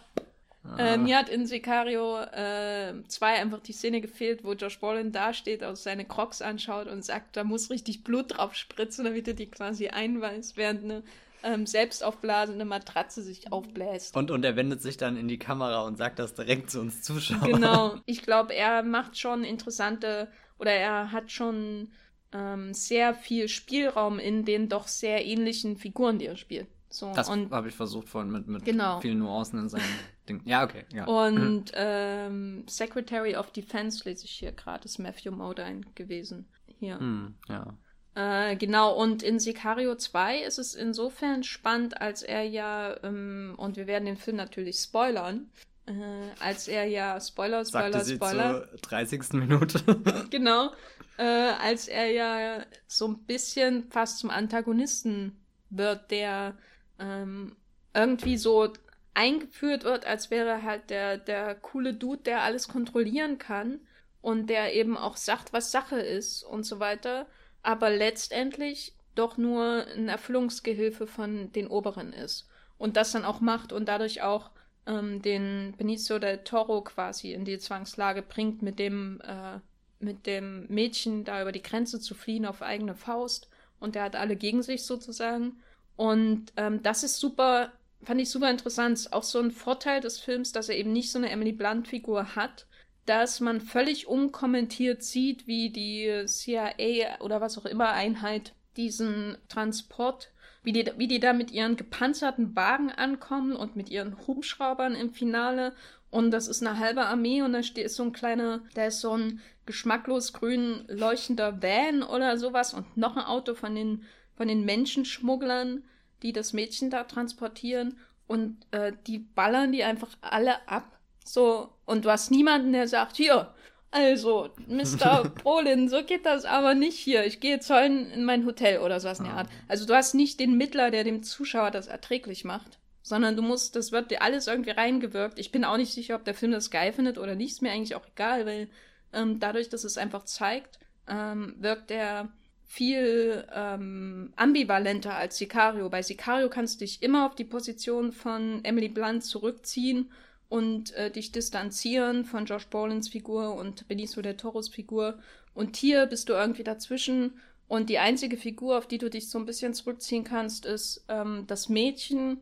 äh, mir hat in Sicario 2 äh, einfach die Szene gefehlt, wo Josh Brolin dasteht, aus seine Crocs anschaut und sagt, da muss richtig Blut drauf spritzen, damit er die quasi einweist, während eine ähm, selbst aufblasende Matratze sich aufbläst. Und, und er wendet sich dann in die Kamera und sagt das direkt zu uns Zuschauern. Genau. Ich glaube, er macht schon interessante oder er hat schon ähm, sehr viel Spielraum in den doch sehr ähnlichen Figuren, die er spielt. So, das habe ich versucht vorhin mit, mit genau. vielen Nuancen in seinem Ding. Ja, okay. Ja. Und ähm, Secretary of Defense lese ich hier gerade, ist Matthew Modine gewesen. Hier. Hm, ja. Äh, genau, und in Sicario 2 ist es insofern spannend, als er ja, ähm, und wir werden den Film natürlich spoilern, äh, als er ja, Spoiler, Spoiler, Sagte Spoiler. Sie zur 30. Minute. genau, äh, als er ja so ein bisschen fast zum Antagonisten wird, der ähm, irgendwie so eingeführt wird, als wäre halt der, der coole Dude, der alles kontrollieren kann und der eben auch sagt, was Sache ist und so weiter, aber letztendlich doch nur ein Erfüllungsgehilfe von den Oberen ist und das dann auch macht und dadurch auch ähm, den Benicio del Toro quasi in die Zwangslage bringt, mit dem, äh, mit dem Mädchen da über die Grenze zu fliehen auf eigene Faust und der hat alle gegen sich sozusagen und ähm, das ist super, fand ich super interessant. Auch so ein Vorteil des Films, dass er eben nicht so eine Emily Blunt-Figur hat, dass man völlig unkommentiert sieht, wie die CIA oder was auch immer Einheit diesen Transport, wie die, wie die da mit ihren gepanzerten Wagen ankommen und mit ihren Hubschraubern im Finale. Und das ist eine halbe Armee und da steht so ein kleiner, da ist so ein geschmacklos grün leuchtender Van oder sowas und noch ein Auto von den von den Menschenschmugglern, die das Mädchen da transportieren und äh, die ballern die einfach alle ab. So, und du hast niemanden, der sagt, hier, also, Mr. Brolin, so geht das aber nicht hier. Ich gehe jetzt heute in mein Hotel oder sowas in der ah. Art. Also du hast nicht den Mittler, der dem Zuschauer das erträglich macht, sondern du musst, das wird dir alles irgendwie reingewirkt. Ich bin auch nicht sicher, ob der Film das geil findet oder nicht. Ist mir eigentlich auch egal, weil ähm, dadurch, dass es einfach zeigt, ähm, wirkt der viel ähm, ambivalenter als Sicario. Bei Sicario kannst du dich immer auf die Position von Emily Blunt zurückziehen und äh, dich distanzieren von Josh Brolins Figur und Benicio del Toros Figur. Und hier bist du irgendwie dazwischen. Und die einzige Figur, auf die du dich so ein bisschen zurückziehen kannst, ist ähm, das Mädchen.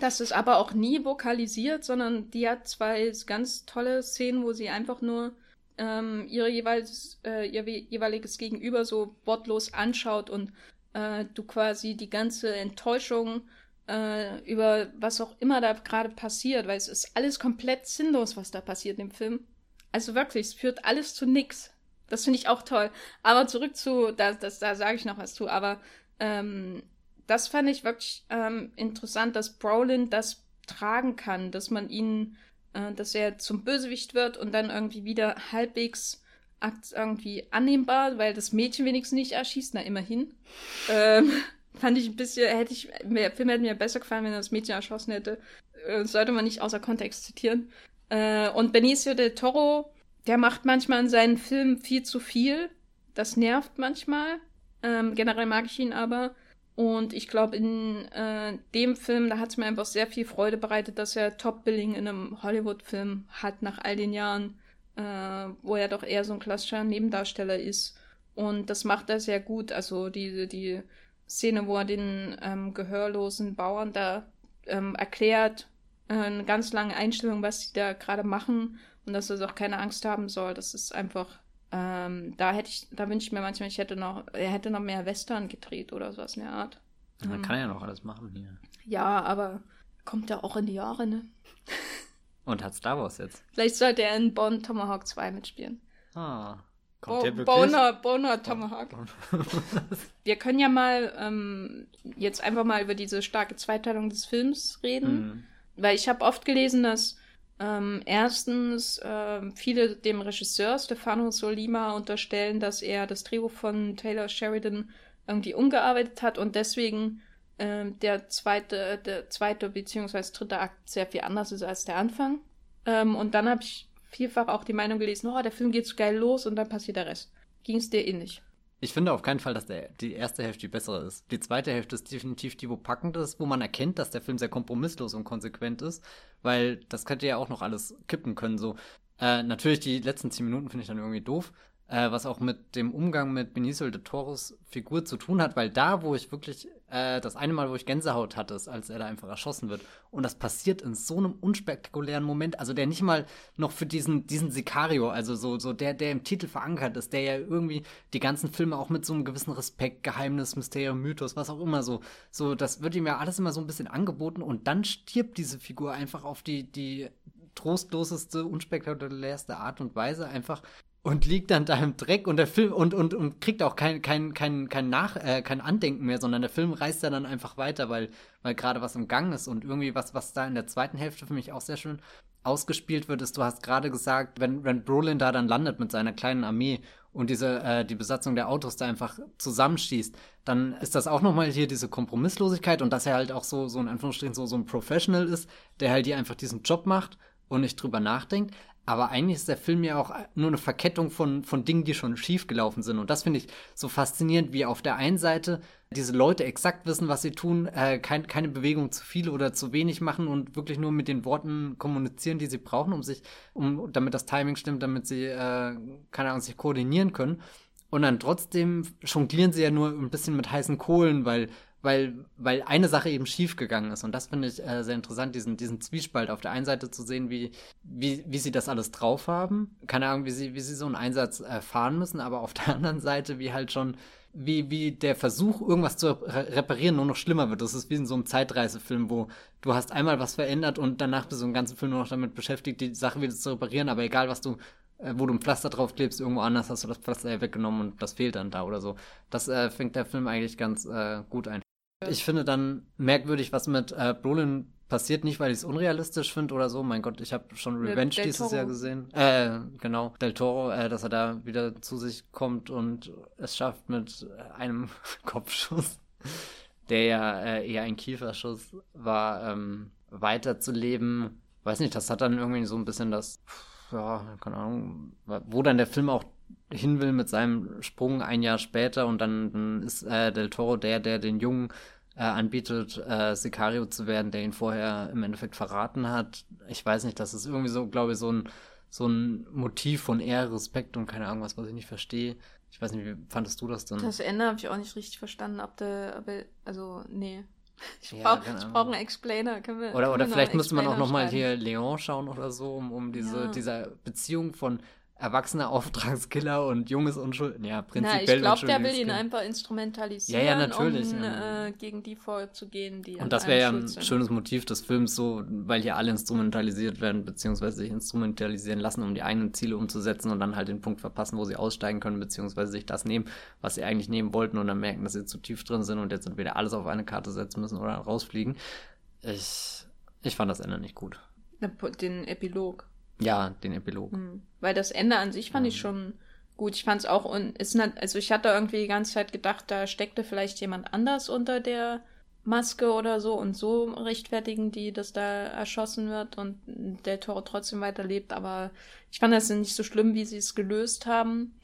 Das ist aber auch nie vokalisiert, sondern die hat zwei ganz tolle Szenen, wo sie einfach nur ähm, ihre jeweils, äh, ihr jeweiliges Gegenüber so wortlos anschaut und äh, du quasi die ganze Enttäuschung äh, über was auch immer da gerade passiert, weil es ist alles komplett sinnlos, was da passiert im Film. Also wirklich, es führt alles zu nix. Das finde ich auch toll. Aber zurück zu, da, das, da sage ich noch was zu, aber ähm, das fand ich wirklich ähm, interessant, dass Brolin das tragen kann, dass man ihn äh, dass er zum Bösewicht wird und dann irgendwie wieder halbwegs irgendwie annehmbar, weil das Mädchen wenigstens nicht erschießt, na immerhin. Ähm, fand ich ein bisschen, hätte ich, der Film hätte mir besser gefallen, wenn er das Mädchen erschossen hätte. Äh, sollte man nicht außer Kontext zitieren. Äh, und Benicio del Toro, der macht manchmal in seinen Filmen viel zu viel. Das nervt manchmal. Ähm, generell mag ich ihn aber. Und ich glaube, in äh, dem Film, da hat es mir einfach sehr viel Freude bereitet, dass er Top-Billing in einem Hollywood-Film hat nach all den Jahren, äh, wo er doch eher so ein klassischer Nebendarsteller ist. Und das macht er sehr gut. Also die, die Szene, wo er den ähm, gehörlosen Bauern da ähm, erklärt, äh, eine ganz lange Einstellung, was sie da gerade machen und dass er auch keine Angst haben soll. Das ist einfach ähm, da hätte ich, da wünsche ich mir manchmal, ich hätte noch, er hätte noch mehr Western gedreht oder sowas in der Art. Ja, man ähm, kann ja noch alles machen hier. Ja, aber kommt ja auch in die Jahre, ne? Und hat Star Wars jetzt? Vielleicht sollte er in Bond Tomahawk 2 mitspielen. Ah. Kommt Bo der wirklich? Boner, Boner Tomahawk. Wir können ja mal ähm, jetzt einfach mal über diese starke Zweiteilung des Films reden. Mhm. Weil ich habe oft gelesen, dass ähm, erstens, äh, viele dem Regisseur Stefano Solima unterstellen, dass er das Drehbuch von Taylor Sheridan irgendwie umgearbeitet hat und deswegen äh, der zweite, der zweite beziehungsweise dritte Akt sehr viel anders ist als der Anfang. Ähm, und dann habe ich vielfach auch die Meinung gelesen, oh, der Film geht so geil los und dann passiert der Rest. Ging es dir ähnlich? Ich finde auf keinen Fall, dass der, die erste Hälfte die bessere ist. Die zweite Hälfte ist definitiv die, wo packend ist, wo man erkennt, dass der Film sehr kompromisslos und konsequent ist, weil das könnte ja auch noch alles kippen können. So, äh, natürlich die letzten zehn Minuten finde ich dann irgendwie doof, äh, was auch mit dem Umgang mit Benicio de Toros Figur zu tun hat, weil da, wo ich wirklich, äh, das eine Mal, wo ich Gänsehaut hatte, ist, als er da einfach erschossen wird. Und das passiert in so einem unspektakulären Moment, also der nicht mal noch für diesen, diesen Sicario, also so, so der, der im Titel verankert ist, der ja irgendwie die ganzen Filme auch mit so einem gewissen Respekt, Geheimnis, Mysterium, Mythos, was auch immer so, so, das wird ihm ja alles immer so ein bisschen angeboten. Und dann stirbt diese Figur einfach auf die, die trostloseste, unspektakulärste Art und Weise einfach und liegt dann da im Dreck und der Film und, und, und kriegt auch kein, kein, kein, kein, Nach, äh, kein Andenken mehr, sondern der Film reißt dann einfach weiter, weil, weil gerade was im Gang ist und irgendwie was, was da in der zweiten Hälfte für mich auch sehr schön ausgespielt wird, ist, du hast gerade gesagt, wenn, wenn Brolin da dann landet mit seiner kleinen Armee und diese, äh, die Besatzung der Autos da einfach zusammenschießt, dann ist das auch nochmal hier diese Kompromisslosigkeit und dass er halt auch so, so in Anführungsstrichen so, so ein Professional ist, der halt hier einfach diesen Job macht und nicht drüber nachdenkt. Aber eigentlich ist der Film ja auch nur eine Verkettung von, von Dingen, die schon schiefgelaufen sind. Und das finde ich so faszinierend, wie auf der einen Seite diese Leute exakt wissen, was sie tun, äh, kein, keine Bewegung zu viel oder zu wenig machen und wirklich nur mit den Worten kommunizieren, die sie brauchen, um sich, um, damit das Timing stimmt, damit sie, äh, keine Ahnung, sich koordinieren können. Und dann trotzdem jonglieren sie ja nur ein bisschen mit heißen Kohlen, weil weil, weil eine Sache eben schief gegangen ist. Und das finde ich äh, sehr interessant, diesen, diesen Zwiespalt auf der einen Seite zu sehen, wie, wie, wie sie das alles drauf haben. Keine Ahnung, wie sie, wie sie so einen Einsatz erfahren müssen, aber auf der anderen Seite, wie halt schon, wie, wie der Versuch, irgendwas zu reparieren, nur noch schlimmer wird. Das ist wie in so einem Zeitreisefilm, wo du hast einmal was verändert und danach bist du im ganzen Film nur noch damit beschäftigt, die Sache wieder zu reparieren, aber egal, was du äh, wo du ein Pflaster drauf klebst, irgendwo anders hast du das Pflaster ja weggenommen und das fehlt dann da oder so. Das äh, fängt der Film eigentlich ganz äh, gut ein. Ich finde dann merkwürdig, was mit äh, Brolin passiert, nicht weil ich es unrealistisch finde oder so. Mein Gott, ich habe schon Revenge dieses Jahr gesehen. Äh, genau, Del Toro, äh, dass er da wieder zu sich kommt und es schafft mit einem Kopfschuss, der ja äh, eher ein Kieferschuss war, ähm, weiterzuleben. Weiß nicht, das hat dann irgendwie so ein bisschen das, ja, keine Ahnung, wo dann der Film auch hin will mit seinem Sprung ein Jahr später und dann, dann ist äh, Del Toro der, der den Jungen äh, anbietet, äh, Sicario zu werden, der ihn vorher im Endeffekt verraten hat. Ich weiß nicht, das ist irgendwie so, glaube ich, so ein, so ein Motiv von Ehre, Respekt und keine Ahnung was, was ich nicht verstehe. Ich weiß nicht, wie fandest du das denn? Das Ende habe ich auch nicht richtig verstanden, ob der, er, also, nee. Ich brauche ja, brauch einen Explainer. Können wir, oder oder vielleicht müsste man auch nochmal hier Leon schauen oder so, um, um diese, ja. dieser Beziehung von erwachsener Auftragskiller und junges Unschuld. Ja, prinzipiell. Na, ich glaube, der will ihn einfach instrumentalisieren, ja, ja, natürlich, um ja. Äh, gegen die vorzugehen, die. Und das wäre ja ein sind. schönes Motiv des Films, so, weil hier alle instrumentalisiert werden, beziehungsweise sich instrumentalisieren lassen, um die eigenen Ziele umzusetzen und dann halt den Punkt verpassen, wo sie aussteigen können, beziehungsweise sich das nehmen, was sie eigentlich nehmen wollten und dann merken, dass sie zu tief drin sind und jetzt entweder alles auf eine Karte setzen müssen oder rausfliegen. Ich, ich fand das Ende nicht gut. Den Epilog. Ja, den Epilog. Mhm. Weil das Ende an sich fand ich schon gut. Ich fand es auch, und ist nicht, also ich hatte irgendwie die ganze Zeit gedacht, da steckte vielleicht jemand anders unter der Maske oder so und so rechtfertigen die, dass da erschossen wird und der Toro trotzdem weiterlebt. Aber ich fand das nicht so schlimm, wie sie es gelöst haben,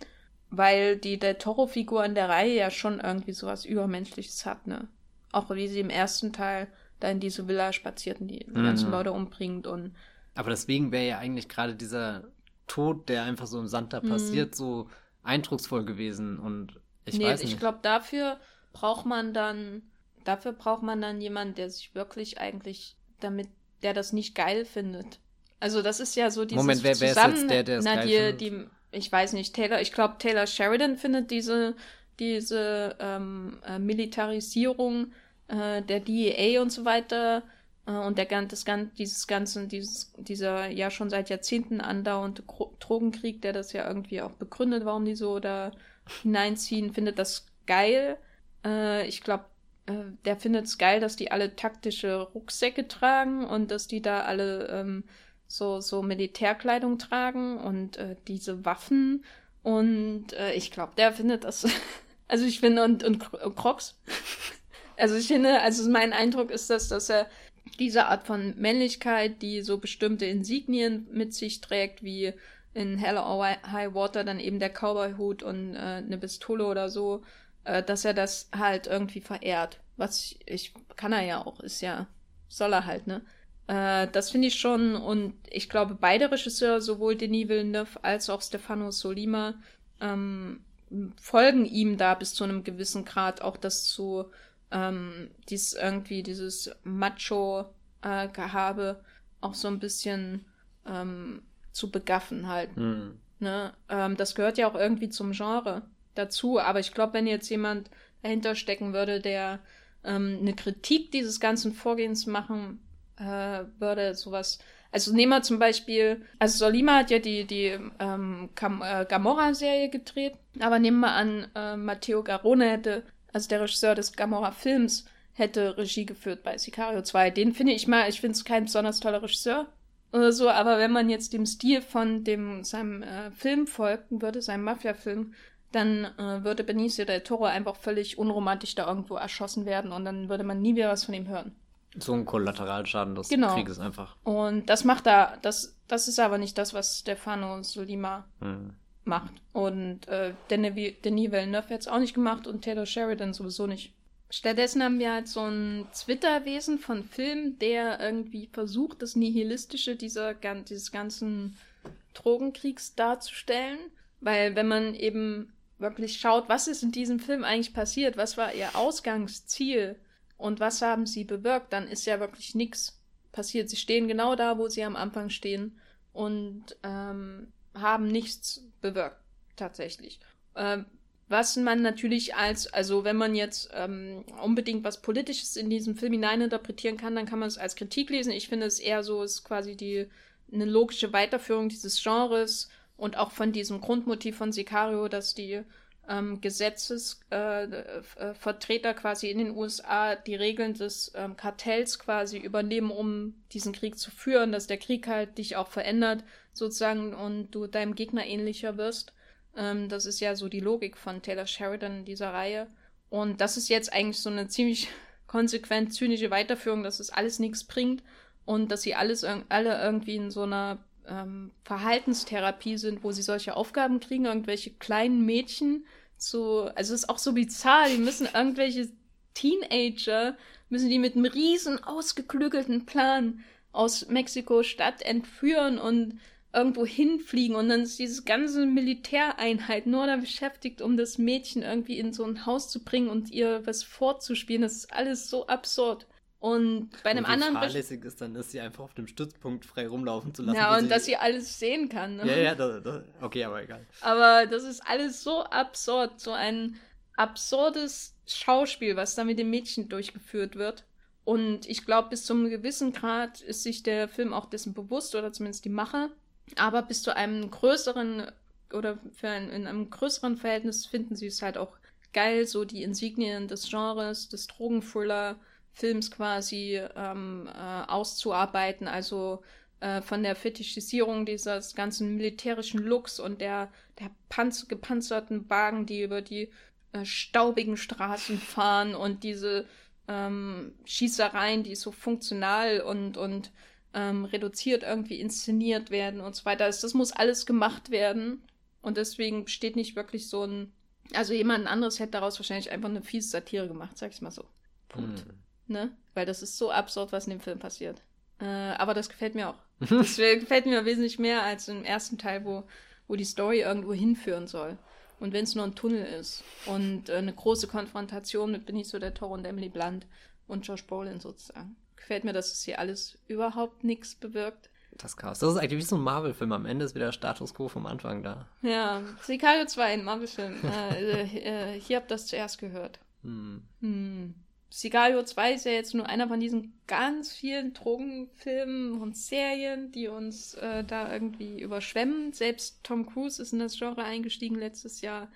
weil die der Toro-Figur in der Reihe ja schon irgendwie sowas Übermenschliches hat, ne? Auch wie sie im ersten Teil da in diese Villa spaziert und die, die mhm. ganzen Leute umbringt und aber deswegen wäre ja eigentlich gerade dieser Tod, der einfach so im Sand da mhm. passiert, so eindrucksvoll gewesen. Und ich nee, weiß nicht. Ich glaube, dafür braucht man dann, dafür braucht man dann jemanden, der sich wirklich eigentlich damit, der das nicht geil findet. Also das ist ja so dieses Moment, wer, wer zusammen, ist jetzt der, der es na, geil die, findet? die, ich weiß nicht, Taylor, ich glaube, Taylor Sheridan findet diese, diese ähm, äh, Militarisierung äh, der DEA und so weiter und der, das, dieses ganze, dieses, dieser ja schon seit Jahrzehnten andauernde Drogenkrieg, der das ja irgendwie auch begründet, warum die so da hineinziehen, findet das geil. Äh, ich glaube, äh, der findet es geil, dass die alle taktische Rucksäcke tragen und dass die da alle ähm, so, so Militärkleidung tragen und äh, diese Waffen. Und äh, ich glaube, der findet das Also ich finde, und, und Crocs. Also ich finde, also mein Eindruck ist, dass, dass er diese Art von Männlichkeit, die so bestimmte Insignien mit sich trägt, wie in Hell or High Water dann eben der Cowboy-Hut und äh, eine Pistole oder so, äh, dass er das halt irgendwie verehrt. Was ich, ich, kann er ja auch, ist ja, soll er halt, ne? Äh, das finde ich schon und ich glaube, beide Regisseure, sowohl Denis Villeneuve als auch Stefano Solima, ähm, folgen ihm da bis zu einem gewissen Grad auch das zu ähm, dies irgendwie dieses Macho-Gehabe äh, auch so ein bisschen ähm, zu begaffen halt. Mhm. Ne? Ähm, das gehört ja auch irgendwie zum Genre dazu, aber ich glaube, wenn jetzt jemand dahinter stecken würde, der ähm, eine Kritik dieses ganzen Vorgehens machen äh, würde, sowas. Also nehmen wir zum Beispiel, also Solima hat ja die, die ähm, äh, Gamora-Serie gedreht, aber nehmen wir an, äh, Matteo Garone hätte also der Regisseur des Gamora-Films, hätte Regie geführt bei Sicario 2. Den finde ich mal, ich finde es kein besonders toller Regisseur oder so, aber wenn man jetzt dem Stil von dem seinem äh, Film folgen würde, seinem Mafia-Film, dann äh, würde Benicio del Toro einfach völlig unromantisch da irgendwo erschossen werden und dann würde man nie wieder was von ihm hören. So ein Kollateralschaden des genau. Krieges einfach. Und das macht da, das, das ist aber nicht das, was Stefano Solima hm macht. Und äh, Denis, Denis Villeneuve hat es auch nicht gemacht und Taylor Sheridan sowieso nicht. Stattdessen haben wir halt so ein Twitter-Wesen von Film, der irgendwie versucht, das Nihilistische dieser, dieses ganzen Drogenkriegs darzustellen. Weil wenn man eben wirklich schaut, was ist in diesem Film eigentlich passiert, was war ihr Ausgangsziel und was haben sie bewirkt, dann ist ja wirklich nichts passiert. Sie stehen genau da, wo sie am Anfang stehen und ähm, haben nichts bewirkt, tatsächlich. Ähm, was man natürlich als, also wenn man jetzt ähm, unbedingt was Politisches in diesem Film hineininterpretieren kann, dann kann man es als Kritik lesen. Ich finde es eher so, es ist quasi die eine logische Weiterführung dieses Genres und auch von diesem Grundmotiv von Sicario, dass die ähm, Gesetzesvertreter äh, äh, quasi in den USA die Regeln des ähm, Kartells quasi übernehmen, um diesen Krieg zu führen, dass der Krieg halt dich auch verändert, sozusagen, und du deinem Gegner ähnlicher wirst. Ähm, das ist ja so die Logik von Taylor Sheridan in dieser Reihe. Und das ist jetzt eigentlich so eine ziemlich konsequent zynische Weiterführung, dass es alles nichts bringt und dass sie alles alle irgendwie in so einer ähm, Verhaltenstherapie sind, wo sie solche Aufgaben kriegen, irgendwelche kleinen Mädchen zu, also es ist auch so bizarr, die müssen irgendwelche Teenager, müssen die mit einem riesen ausgeklügelten Plan aus Mexiko-Stadt entführen und irgendwo hinfliegen und dann ist diese ganze Militäreinheit nur da beschäftigt, um das Mädchen irgendwie in so ein Haus zu bringen und ihr was vorzuspielen. Das ist alles so absurd. Und bei einem und wie anderen. fahrlässig ist dann, dass sie einfach auf dem Stützpunkt frei rumlaufen zu lassen. Ja, und sie... dass sie alles sehen kann. Ne? Ja, ja, da, da, okay, aber egal. Aber das ist alles so absurd. So ein absurdes Schauspiel, was da mit dem Mädchen durchgeführt wird. Und ich glaube, bis zu einem gewissen Grad ist sich der Film auch dessen bewusst, oder zumindest die Macher, aber bis zu einem größeren oder für ein, in einem größeren Verhältnis finden sie es halt auch geil, so die Insignien des Genres, des Drogenthriller-Films quasi ähm, äh, auszuarbeiten. Also äh, von der Fetischisierung dieses ganzen militärischen Looks und der, der panz gepanzerten Wagen, die über die äh, staubigen Straßen fahren und diese ähm, Schießereien, die so funktional und, und ähm, reduziert irgendwie inszeniert werden und so weiter. Also das muss alles gemacht werden. Und deswegen besteht nicht wirklich so ein. Also jemand anderes hätte daraus wahrscheinlich einfach eine fiese Satire gemacht, sag ich mal so. Punkt. Hm. Ne? Weil das ist so absurd, was in dem Film passiert. Äh, aber das gefällt mir auch. das gefällt mir wesentlich mehr als im ersten Teil, wo, wo die Story irgendwo hinführen soll. Und wenn es nur ein Tunnel ist und äh, eine große Konfrontation mit Benicio del Toro und Emily Blunt und Josh Brolin sozusagen gefällt mir, dass es hier alles überhaupt nichts bewirkt. Das Chaos. Das ist eigentlich wie so ein Marvel-Film. Am Ende ist wieder Status Quo vom Anfang da. Ja, Sicario 2, ein Marvel-Film. äh, äh, hier habt ihr das zuerst gehört. Hm. Hm. Sicario 2 ist ja jetzt nur einer von diesen ganz vielen Drogenfilmen und Serien, die uns äh, da irgendwie überschwemmen. Selbst Tom Cruise ist in das Genre eingestiegen letztes Jahr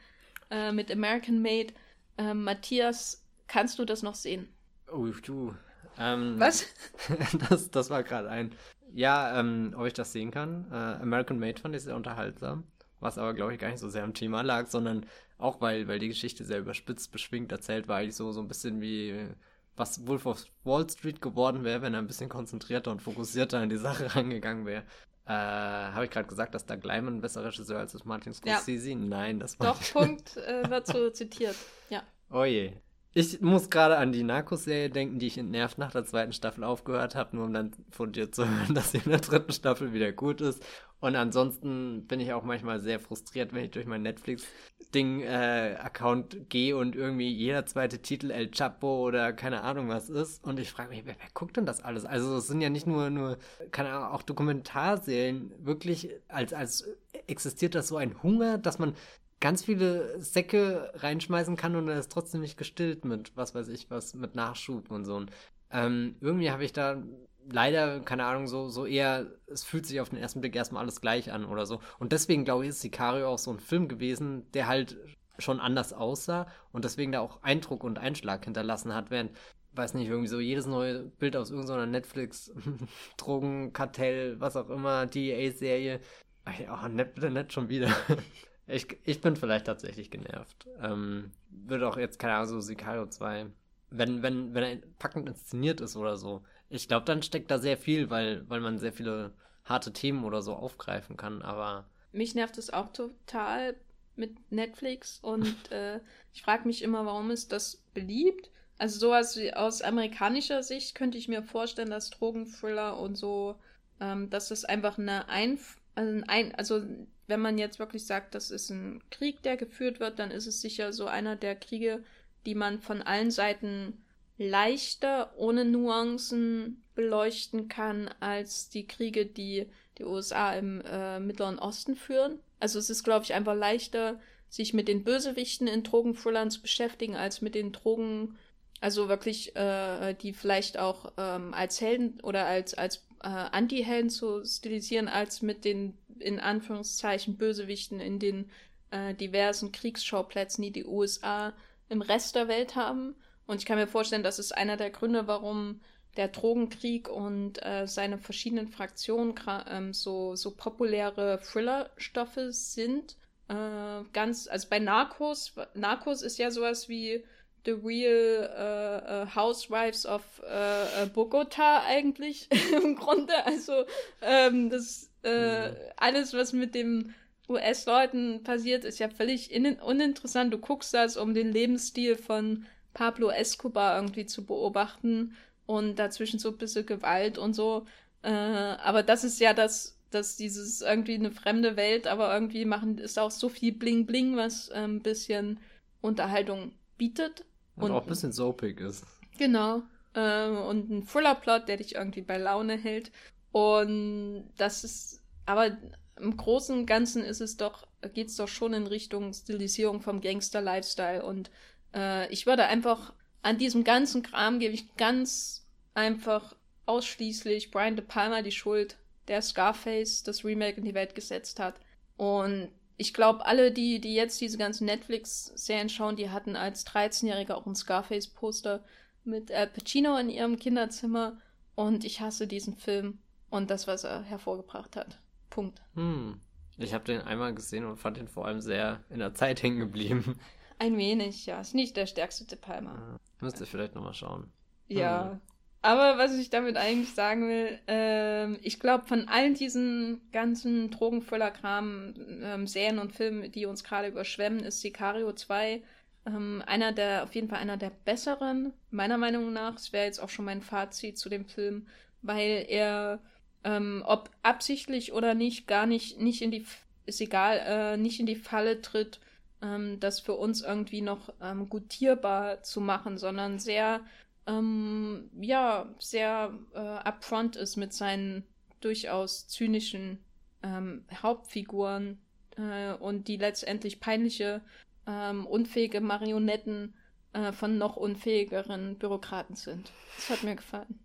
äh, mit American Made. Äh, Matthias, kannst du das noch sehen? Oh, du, ähm, Was? das, das war gerade ein. Ja, ähm, ob ich das sehen kann. Äh, American Made fand ich sehr unterhaltsam. Was aber, glaube ich, gar nicht so sehr am Thema lag, sondern auch, weil, weil die Geschichte sehr überspitzt, beschwingt erzählt war, eigentlich so, so ein bisschen wie was Wolf of Wall Street geworden wäre, wenn er ein bisschen konzentrierter und fokussierter an die Sache rangegangen wäre. Äh, Habe ich gerade gesagt, dass Doug Lyman ein besserer Regisseur als ist Martin Scorsese? Ja. Nein, das war Doch, Punkt äh, so zitiert. Ja. Oh je. Ich muss gerade an die Narcos-Serie denken, die ich entnervt nach der zweiten Staffel aufgehört habe, nur um dann von dir zu hören, dass sie in der dritten Staffel wieder gut ist. Und ansonsten bin ich auch manchmal sehr frustriert, wenn ich durch mein Netflix-Ding-Account äh, gehe und irgendwie jeder zweite Titel El Chapo oder keine Ahnung was ist. Und ich frage mich, wer, wer, guckt denn das alles? Also es sind ja nicht nur, nur keine Ahnung, auch Dokumentarserien. Wirklich, als, als existiert das so ein Hunger, dass man ganz viele Säcke reinschmeißen kann und er ist trotzdem nicht gestillt mit, was weiß ich, was, mit Nachschub und so. Ähm, irgendwie habe ich da leider, keine Ahnung, so, so eher, es fühlt sich auf den ersten Blick erstmal alles gleich an oder so. Und deswegen, glaube ich, ist Sicario auch so ein Film gewesen, der halt schon anders aussah und deswegen da auch Eindruck und Einschlag hinterlassen hat, während, weiß nicht, irgendwie so jedes neue Bild aus irgendeiner Netflix, Drogenkartell, was auch immer, DEA-Serie, oh, nett, bitte nett schon wieder. ich, ich bin vielleicht tatsächlich genervt. Ähm, würde auch jetzt, keine Ahnung, so Sicario 2, wenn, wenn, wenn er packend inszeniert ist oder so, ich glaube, dann steckt da sehr viel, weil, weil man sehr viele harte Themen oder so aufgreifen kann, aber. Mich nervt es auch total mit Netflix und äh, ich frage mich immer, warum ist das beliebt? Also sowas wie aus amerikanischer Sicht könnte ich mir vorstellen, dass Drogenthriller und so, ähm, dass das einfach eine Einf also, ein, also wenn man jetzt wirklich sagt, das ist ein Krieg, der geführt wird, dann ist es sicher so einer der Kriege, die man von allen Seiten leichter ohne Nuancen beleuchten kann als die Kriege, die die USA im äh, Mittleren Osten führen. Also es ist, glaube ich, einfach leichter, sich mit den Bösewichten in Drogenthrillern zu beschäftigen, als mit den Drogen, also wirklich, äh, die vielleicht auch ähm, als Helden oder als, als äh, Anti-Helden zu stilisieren, als mit den in Anführungszeichen Bösewichten in den äh, diversen Kriegsschauplätzen, die die USA im Rest der Welt haben. Und ich kann mir vorstellen, das ist einer der Gründe, warum der Drogenkrieg und äh, seine verschiedenen Fraktionen ähm, so, so populäre Thriller-Stoffe sind. Äh, ganz, also bei Narcos, Narcos ist ja sowas wie The Real äh, äh Housewives of äh, äh, Bogota eigentlich im Grunde. Also ähm, das mhm. alles, was mit dem US-Leuten passiert, ist ja völlig uninteressant. Du guckst das um den Lebensstil von Pablo Escobar irgendwie zu beobachten und dazwischen so ein bisschen Gewalt und so. Äh, aber das ist ja das, dass dieses irgendwie eine fremde Welt, aber irgendwie machen ist auch so viel Bling Bling, was äh, ein bisschen Unterhaltung bietet. Und, und auch ein bisschen soapig ist. Genau. Äh, und ein Thriller-Plot, der dich irgendwie bei Laune hält. Und das ist, aber im Großen und Ganzen ist es doch, geht es doch schon in Richtung Stilisierung vom Gangster-Lifestyle und äh, ich würde einfach an diesem ganzen Kram gebe ich ganz einfach ausschließlich Brian De Palma die Schuld, der Scarface das Remake in die Welt gesetzt hat. Und ich glaube, alle, die, die jetzt diese ganzen Netflix-Serien schauen, die hatten als 13-Jähriger auch ein Scarface-Poster mit Al Pacino in ihrem Kinderzimmer. Und ich hasse diesen Film und das, was er hervorgebracht hat. Punkt. Hm. Ich habe den einmal gesehen und fand ihn vor allem sehr in der Zeit hängen geblieben. Ein wenig, ja. Ist nicht der stärkste De Palma. Müsst ihr vielleicht nochmal schauen. Ja. Hm. Aber was ich damit eigentlich sagen will, ähm, ich glaube, von allen diesen ganzen Drogenfüller-Kram, ähm, Serien und Filmen, die uns gerade überschwemmen, ist Sicario 2 ähm, einer der, auf jeden Fall einer der besseren, meiner Meinung nach. Es wäre jetzt auch schon mein Fazit zu dem Film, weil er, ähm, ob absichtlich oder nicht, gar nicht, nicht in die, ist egal, äh, nicht in die Falle tritt, ähm, das für uns irgendwie noch ähm, gutierbar zu machen, sondern sehr, ähm, ja, sehr äh, upfront ist mit seinen durchaus zynischen ähm, Hauptfiguren äh, und die letztendlich peinliche, ähm, unfähige Marionetten äh, von noch unfähigeren Bürokraten sind. Das hat mir gefallen.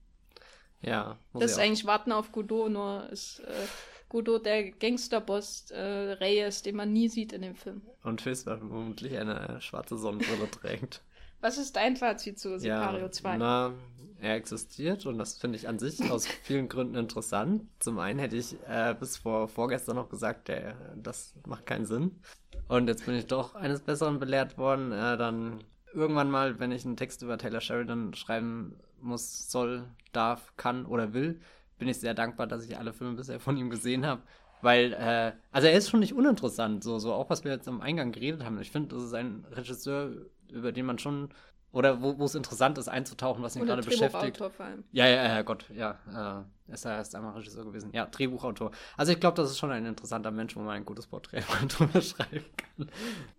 Ja. Das ist eigentlich Warten auf Godot, nur ist äh, Godot der Gangsterboss äh, Reyes, den man nie sieht in dem Film. Und Fist vermutlich eine schwarze Sonnenbrille trägt. Was ist dein Fazit zu Sicario ja, 2? Na, er existiert und das finde ich an sich aus vielen Gründen interessant. Zum einen hätte ich äh, bis vor vorgestern noch gesagt, der, das macht keinen Sinn. Und jetzt bin ich doch eines Besseren belehrt worden. Äh, dann irgendwann mal, wenn ich einen Text über Taylor Sheridan schreiben muss, soll, darf, kann oder will, bin ich sehr dankbar, dass ich alle Filme bisher von ihm gesehen habe. Weil, äh, also er ist schon nicht uninteressant, so, so auch was wir jetzt am Eingang geredet haben. Ich finde, das ist ein Regisseur, über den man schon oder wo es interessant ist, einzutauchen, was ihn gerade beschäftigt. Vor allem. Ja, ja, ja, Gott, ja. Äh, ist er erst einmal Regisseur gewesen. Ja, Drehbuchautor. Also ich glaube, das ist schon ein interessanter Mensch, wo man ein gutes Porträt drüber schreiben kann.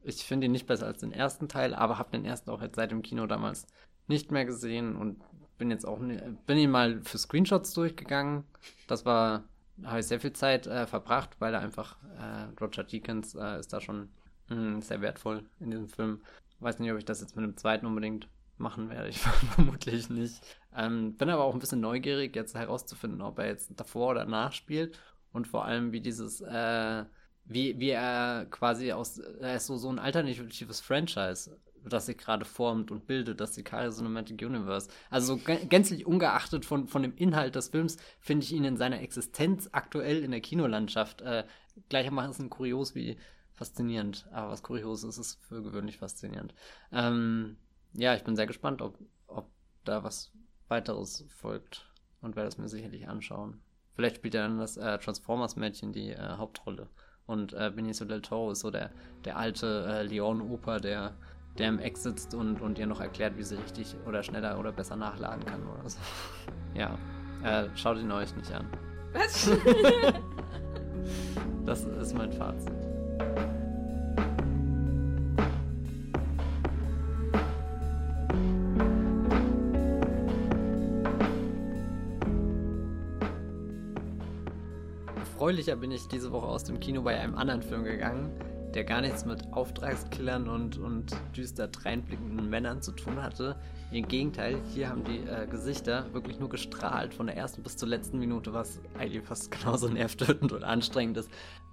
Ich finde ihn nicht besser als den ersten Teil, aber habe den ersten auch jetzt seit dem Kino damals nicht mehr gesehen und bin jetzt auch bin ihn mal für Screenshots durchgegangen. Das war habe ich sehr viel Zeit äh, verbracht, weil er einfach äh, Roger Deakins äh, ist da schon mh, hm, sehr wertvoll in diesem Film. Weiß nicht, ob ich das jetzt mit dem zweiten unbedingt machen werde. Ich vermutlich nicht. Ähm, bin aber auch ein bisschen neugierig, jetzt herauszufinden, ob er jetzt davor oder nach spielt und vor allem, wie dieses, äh, wie, wie er quasi aus, er ist so, so ein alternatives Franchise, das sich gerade formt und bildet, das Sicario Cinematic Universe. Also so gänzlich ungeachtet von, von dem Inhalt des Films, finde ich ihn in seiner Existenz aktuell in der Kinolandschaft äh, gleichermaßen kurios wie faszinierend. Aber was kurios ist, ist für gewöhnlich faszinierend. Ähm, ja, ich bin sehr gespannt, ob, ob da was weiteres folgt und werde es mir sicherlich anschauen. Vielleicht spielt ja dann das äh, Transformers-Mädchen die äh, Hauptrolle. Und äh, Benicio del Toro ist so der, der alte äh, Leon-Oper, der, der im Eck sitzt und, und ihr noch erklärt, wie sie richtig oder schneller oder besser nachladen kann oder so. ja, äh, schaut ihn euch nicht an. Was? das ist mein Fazit. erfreulicher bin ich diese Woche aus dem Kino bei einem anderen Film gegangen, der gar nichts mit Auftragskillern und, und düster dreinblickenden Männern zu tun hatte. Im Gegenteil, hier haben die äh, Gesichter wirklich nur gestrahlt von der ersten bis zur letzten Minute, was eigentlich fast genauso nervtötend und anstrengend ist.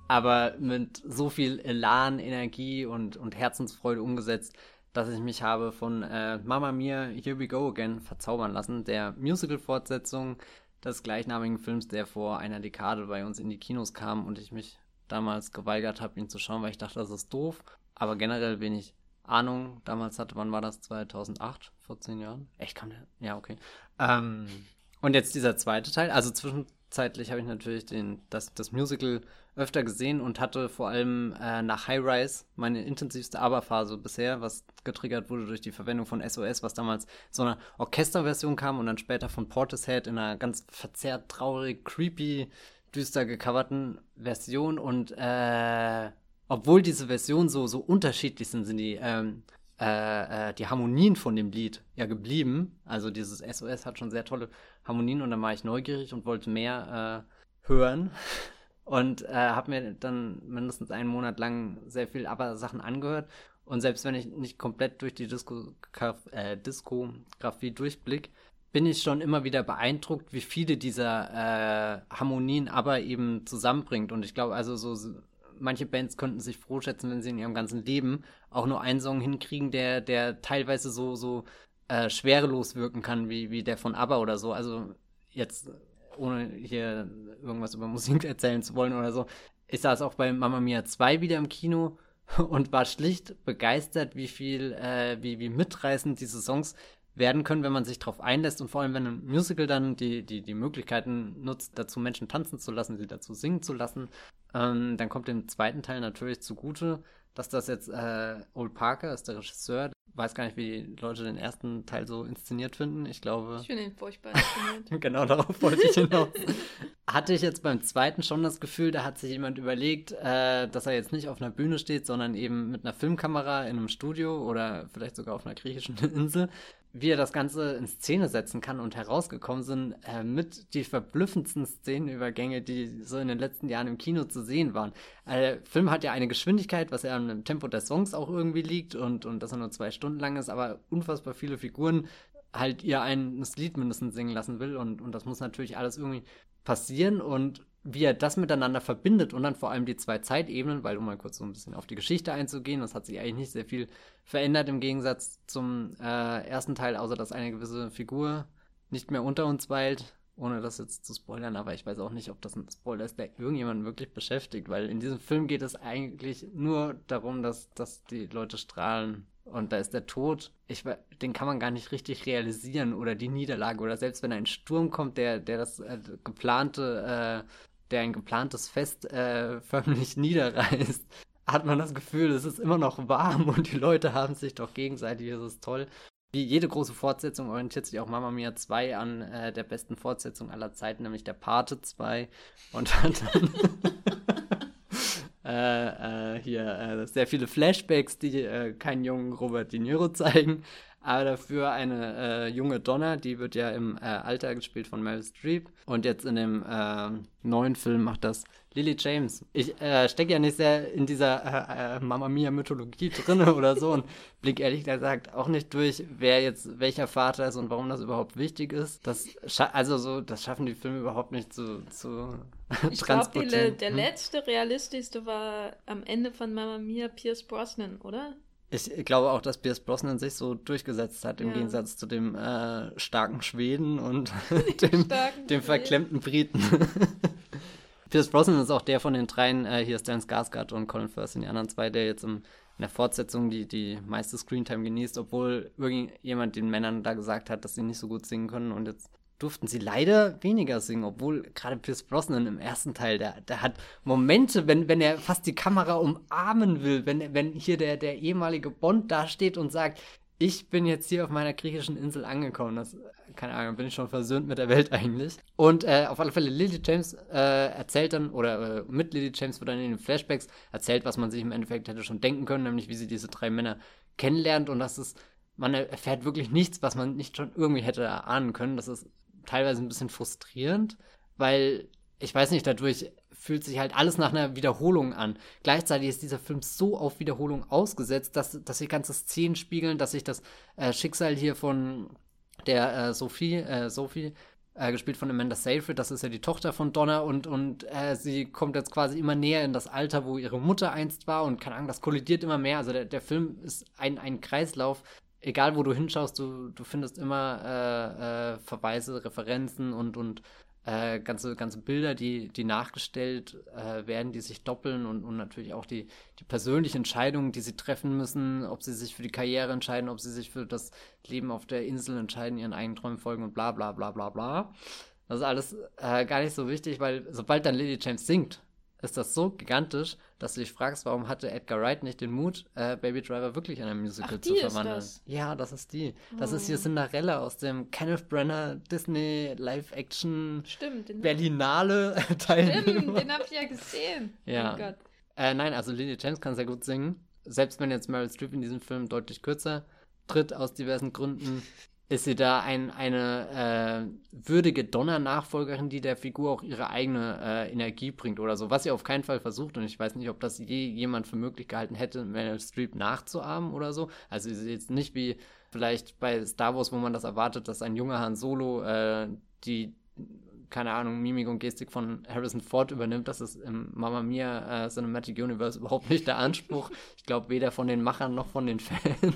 Aber mit so viel Elan, Energie und, und Herzensfreude umgesetzt, dass ich mich habe von äh, Mama Mia, Here We Go Again verzaubern lassen, der Musical-Fortsetzung des gleichnamigen Films, der vor einer Dekade bei uns in die Kinos kam und ich mich damals geweigert habe, ihn zu schauen, weil ich dachte, das ist doof. Aber generell wenig Ahnung damals hatte. Wann war das? 2008? 14 Jahren? Echt, kam der? Ja, okay. Ähm, und jetzt dieser zweite Teil. Also zwischenzeitlich habe ich natürlich den, das, das Musical öfter gesehen und hatte vor allem äh, nach High Rise meine intensivste Aber-Phase bisher, was getriggert wurde durch die Verwendung von SOS, was damals so eine Orchesterversion kam und dann später von Portishead in einer ganz verzerrt, traurig, creepy, düster gecoverten Version und äh, obwohl diese Versionen so, so unterschiedlich sind, sind die, ähm, äh, äh, die Harmonien von dem Lied ja geblieben. Also dieses SOS hat schon sehr tolle Harmonien und dann war ich neugierig und wollte mehr äh, hören. Und äh, habe mir dann mindestens einen Monat lang sehr viel aber Sachen angehört. Und selbst wenn ich nicht komplett durch die Diskograf äh, Diskografie durchblick, bin ich schon immer wieder beeindruckt, wie viele dieser äh, Harmonien aber eben zusammenbringt. Und ich glaube, also so, so manche Bands könnten sich froh schätzen, wenn sie in ihrem ganzen Leben auch nur einen Song hinkriegen, der, der teilweise so, so äh, schwerelos wirken kann, wie, wie der von ABBA oder so. Also jetzt ohne hier irgendwas über Musik erzählen zu wollen oder so, ich saß auch bei Mamma Mia 2 wieder im Kino und war schlicht begeistert, wie viel, äh, wie, wie mitreißend diese Songs werden können, wenn man sich darauf einlässt und vor allem, wenn ein Musical dann die, die, die Möglichkeiten nutzt, dazu Menschen tanzen zu lassen, sie dazu singen zu lassen, ähm, dann kommt dem zweiten Teil natürlich zugute, dass das jetzt äh, Old Parker ist der Regisseur, weiß gar nicht, wie die Leute den ersten Teil so inszeniert finden. Ich glaube. Ich finde ihn furchtbar inszeniert. genau darauf wollte ich hinaus. Hatte ich jetzt beim zweiten schon das Gefühl, da hat sich jemand überlegt, äh, dass er jetzt nicht auf einer Bühne steht, sondern eben mit einer Filmkamera in einem Studio oder vielleicht sogar auf einer griechischen Insel wie er das Ganze in Szene setzen kann und herausgekommen sind äh, mit die verblüffendsten Szenenübergänge, die so in den letzten Jahren im Kino zu sehen waren. Äh, der Film hat ja eine Geschwindigkeit, was ja am Tempo der Songs auch irgendwie liegt und, und dass er nur zwei Stunden lang ist, aber unfassbar viele Figuren halt ihr ein Lied mindestens singen lassen will und, und das muss natürlich alles irgendwie passieren und wie er das miteinander verbindet und dann vor allem die zwei Zeitebenen, weil um mal kurz so ein bisschen auf die Geschichte einzugehen, das hat sich eigentlich nicht sehr viel verändert im Gegensatz zum äh, ersten Teil, außer dass eine gewisse Figur nicht mehr unter uns weilt, ohne das jetzt zu spoilern, aber ich weiß auch nicht, ob das ein Spoiler ist, der irgendjemanden wirklich beschäftigt, weil in diesem Film geht es eigentlich nur darum, dass, dass die Leute strahlen und da ist der Tod, ich, den kann man gar nicht richtig realisieren oder die Niederlage oder selbst wenn ein Sturm kommt, der, der das äh, geplante, äh, der ein geplantes Fest äh, förmlich niederreißt, hat man das Gefühl, es ist immer noch warm und die Leute haben sich doch gegenseitig, es ist toll. Wie jede große Fortsetzung orientiert sich auch Mamma Mia 2 an äh, der besten Fortsetzung aller Zeiten, nämlich der Pate 2. Und dann äh, äh, hier äh, sehr viele Flashbacks, die äh, keinen jungen Robert De Niro zeigen, aber dafür eine äh, junge Donna, die wird ja im Alter gespielt von Meryl Streep. Und jetzt in dem neuen Film macht das Lily James. Ich äh, stecke ja nicht sehr in dieser äh, äh, Mamma Mia Mythologie drin oder so und blick ehrlich gesagt auch nicht durch, wer jetzt welcher Vater ist und warum das überhaupt wichtig ist. Das also so, das schaffen die Filme überhaupt nicht zu, zu ich transportieren. Ich glaube, der hm? letzte realistischste war am Ende von Mamma Mia Pierce Brosnan, oder? Ich glaube auch, dass Pierce Brosnan sich so durchgesetzt hat, im ja. Gegensatz zu dem äh, starken Schweden und dem, dem verklemmten Briten. Pierce Brosnan ist auch der von den dreien, äh, hier Stan Skarsgård und Colin Firth sind die anderen zwei, der jetzt im, in der Fortsetzung die, die meiste Screentime genießt, obwohl irgendjemand den Männern da gesagt hat, dass sie nicht so gut singen können und jetzt durften sie leider weniger singen, obwohl gerade Pierce Brosnan im ersten Teil, der, der hat Momente, wenn, wenn er fast die Kamera umarmen will, wenn, wenn hier der, der ehemalige Bond dasteht und sagt, ich bin jetzt hier auf meiner griechischen Insel angekommen. Das keine Ahnung, bin ich schon versöhnt mit der Welt eigentlich. Und äh, auf alle Fälle, Lily James äh, erzählt dann, oder äh, mit Lily James wird dann in den Flashbacks erzählt, was man sich im Endeffekt hätte schon denken können, nämlich wie sie diese drei Männer kennenlernt und das ist, man erfährt wirklich nichts, was man nicht schon irgendwie hätte erahnen können. Das ist teilweise ein bisschen frustrierend, weil ich weiß nicht, dadurch fühlt sich halt alles nach einer Wiederholung an. Gleichzeitig ist dieser Film so auf Wiederholung ausgesetzt, dass, dass sich ganze Szenen spiegeln, dass sich das äh, Schicksal hier von der äh, Sophie, äh, Sophie, äh, gespielt von Amanda Seyfried, das ist ja die Tochter von Donna und, und äh, sie kommt jetzt quasi immer näher in das Alter, wo ihre Mutter einst war und keine Ahnung, das kollidiert immer mehr. Also der, der Film ist ein, ein Kreislauf. Egal wo du hinschaust, du, du findest immer äh, äh, Verweise, Referenzen und, und äh, ganze, ganze Bilder, die, die nachgestellt äh, werden, die sich doppeln und, und natürlich auch die, die persönlichen Entscheidungen, die sie treffen müssen, ob sie sich für die Karriere entscheiden, ob sie sich für das Leben auf der Insel entscheiden, ihren eigenen Träumen folgen und bla bla bla bla bla. Das ist alles äh, gar nicht so wichtig, weil sobald dann Lily James singt, ist das so gigantisch, dass du dich fragst, warum hatte Edgar Wright nicht den Mut, äh, Baby Driver wirklich in ein Musical Ach, zu verwandeln? Das? Ja, das ist die. Das oh. ist hier oh. Cinderella aus dem Kenneth Brenner Disney Live-Action Berlinale Teil. Stimmt, den hab ich ja gesehen. Ja. Oh äh, nein, also Lily James kann sehr gut singen. Selbst wenn jetzt Meryl Streep in diesem Film deutlich kürzer tritt, aus diversen Gründen, ist sie da ein, eine äh, würdige Donner-Nachfolgerin, die der Figur auch ihre eigene äh, Energie bringt oder so. Was sie auf keinen Fall versucht und ich weiß nicht, ob das je jemand für möglich gehalten hätte, Meryl Streep nachzuahmen oder so. Also sie ist jetzt nicht wie vielleicht bei Star Wars, wo man das erwartet, dass ein junger Han Solo äh, die keine Ahnung, Mimik und Gestik von Harrison Ford übernimmt. Das ist im Mamma Mia äh, Cinematic Universe überhaupt nicht der Anspruch. Ich glaube, weder von den Machern noch von den Fans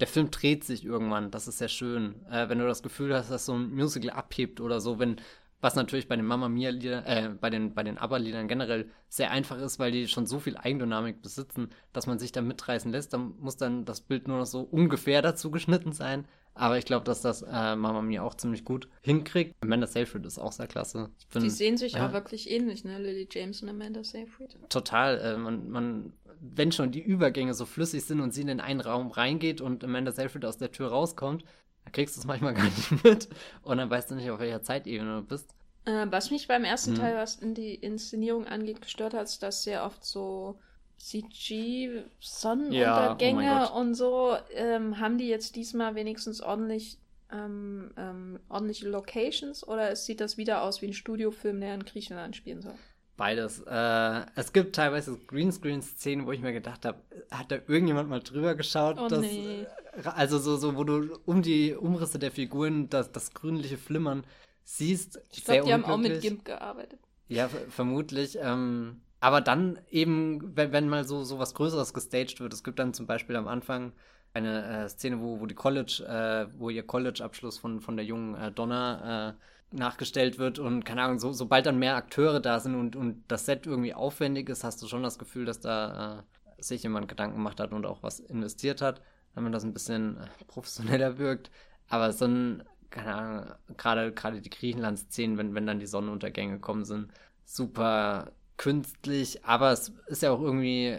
der Film dreht sich irgendwann, das ist sehr schön. Äh, wenn du das Gefühl hast, dass so ein Musical abhebt oder so, wenn, was natürlich bei den Mamma Mia Liedern, äh, bei den, bei den ABBA-Liedern generell sehr einfach ist, weil die schon so viel Eigendynamik besitzen, dass man sich da mitreißen lässt, dann muss dann das Bild nur noch so ungefähr dazu geschnitten sein. Aber ich glaube, dass das äh, Mama Mia auch ziemlich gut hinkriegt. Amanda Seyfried ist auch sehr klasse. Find, die sehen sich ja. auch wirklich ähnlich, ne? Lily James und Amanda Seyfried. Total. Äh, man, man wenn schon die Übergänge so flüssig sind und sie in den einen Raum reingeht und Amanda Seyfried aus der Tür rauskommt, dann kriegst du es manchmal gar nicht mit und dann weißt du nicht, auf welcher Zeitebene du bist. Äh, was mich beim ersten mhm. Teil, was in die Inszenierung angeht, gestört hat, ist, dass sehr oft so CG-Sonnenuntergänge ja, oh und so, ähm, haben die jetzt diesmal wenigstens ordentlich ähm, ähm, ordentliche Locations oder sieht das wieder aus wie ein Studiofilm, der in Griechenland spielen soll? Beides. Äh, es gibt teilweise Greenscreen-Szenen, wo ich mir gedacht habe, hat da irgendjemand mal drüber geschaut? Oh, dass, nee. Äh, also so, so, wo du um die Umrisse der Figuren das, das grünliche Flimmern siehst. Ich glaube, die haben auch mit GIMP gearbeitet. Ja, vermutlich. Ähm, aber dann eben, wenn, wenn mal so, so was Größeres gestaged wird, es gibt dann zum Beispiel am Anfang eine äh, Szene, wo, wo die College, äh, wo ihr College-Abschluss von, von der jungen äh, Donna äh, nachgestellt wird und keine Ahnung, so, sobald dann mehr Akteure da sind und, und das Set irgendwie aufwendig ist, hast du schon das Gefühl, dass da äh, sich jemand Gedanken gemacht hat und auch was investiert hat, damit das ein bisschen äh, professioneller wirkt. Aber so ein, keine Ahnung, gerade gerade die Griechenland-Szenen, wenn, wenn dann die Sonnenuntergänge kommen, sind super künstlich, aber es ist ja auch irgendwie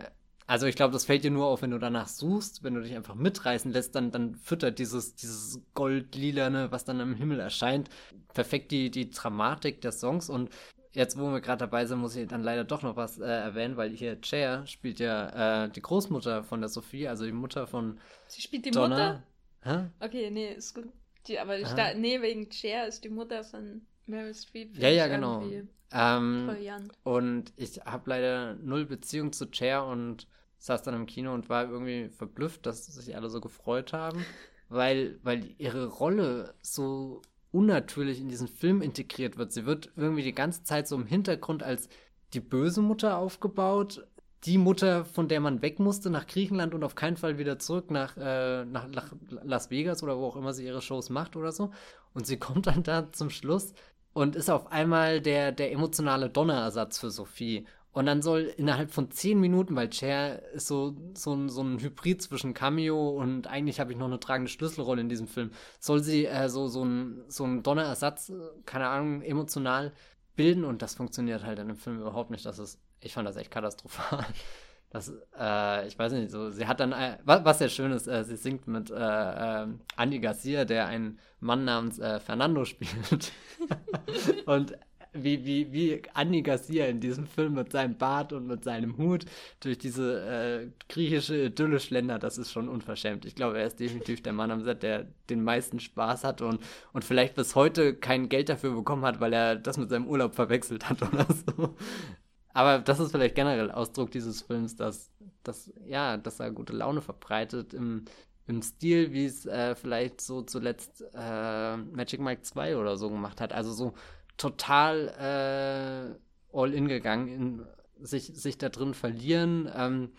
also ich glaube, das fällt dir nur auf, wenn du danach suchst, wenn du dich einfach mitreißen lässt, dann, dann füttert dieses, dieses Goldlilane, was dann im Himmel erscheint, perfekt die, die Dramatik der Songs und jetzt, wo wir gerade dabei sind, muss ich dann leider doch noch was äh, erwähnen, weil hier Cher spielt ja äh, die Großmutter von der Sophie, also die Mutter von Sie spielt die Donna. Mutter? Hä? Okay, nee, ist gut. Die, aber ich da, nee, wegen Cher ist die Mutter von Meryl Streep. Ja, ja, genau. Ähm, und ich habe leider null Beziehung zu Cher und saß dann im Kino und war irgendwie verblüfft, dass sich alle so gefreut haben, weil, weil ihre Rolle so unnatürlich in diesen Film integriert wird. Sie wird irgendwie die ganze Zeit so im Hintergrund als die böse Mutter aufgebaut, die Mutter, von der man weg musste nach Griechenland und auf keinen Fall wieder zurück nach, äh, nach, Las Vegas oder wo auch immer sie ihre Shows macht oder so. Und sie kommt dann da zum Schluss und ist auf einmal der, der emotionale Donnerersatz für Sophie. Und dann soll innerhalb von zehn Minuten, weil Cher ist so, so, ein, so ein Hybrid zwischen Cameo und eigentlich habe ich noch eine tragende Schlüsselrolle in diesem Film, soll sie äh, so, so, ein, so ein Donnerersatz, keine Ahnung, emotional bilden und das funktioniert halt in dem Film überhaupt nicht. Das ist, ich fand das echt katastrophal. Das, äh, ich weiß nicht, so, sie hat dann, äh, was, was sehr schön ist, äh, sie singt mit äh, äh, Andy Garcia, der einen Mann namens äh, Fernando spielt. und wie, wie, wie Andy Garcia in diesem Film mit seinem Bart und mit seinem Hut durch diese äh, griechische Idylle schlendert, das ist schon unverschämt. Ich glaube, er ist definitiv der Mann am Set, der den meisten Spaß hat und, und vielleicht bis heute kein Geld dafür bekommen hat, weil er das mit seinem Urlaub verwechselt hat oder so. Aber das ist vielleicht generell Ausdruck dieses Films, dass, dass, ja, dass er gute Laune verbreitet im, im Stil, wie es äh, vielleicht so zuletzt äh, Magic Mike 2 oder so gemacht hat. Also so total äh, all in gegangen, in sich, sich da drin verlieren. Ähm,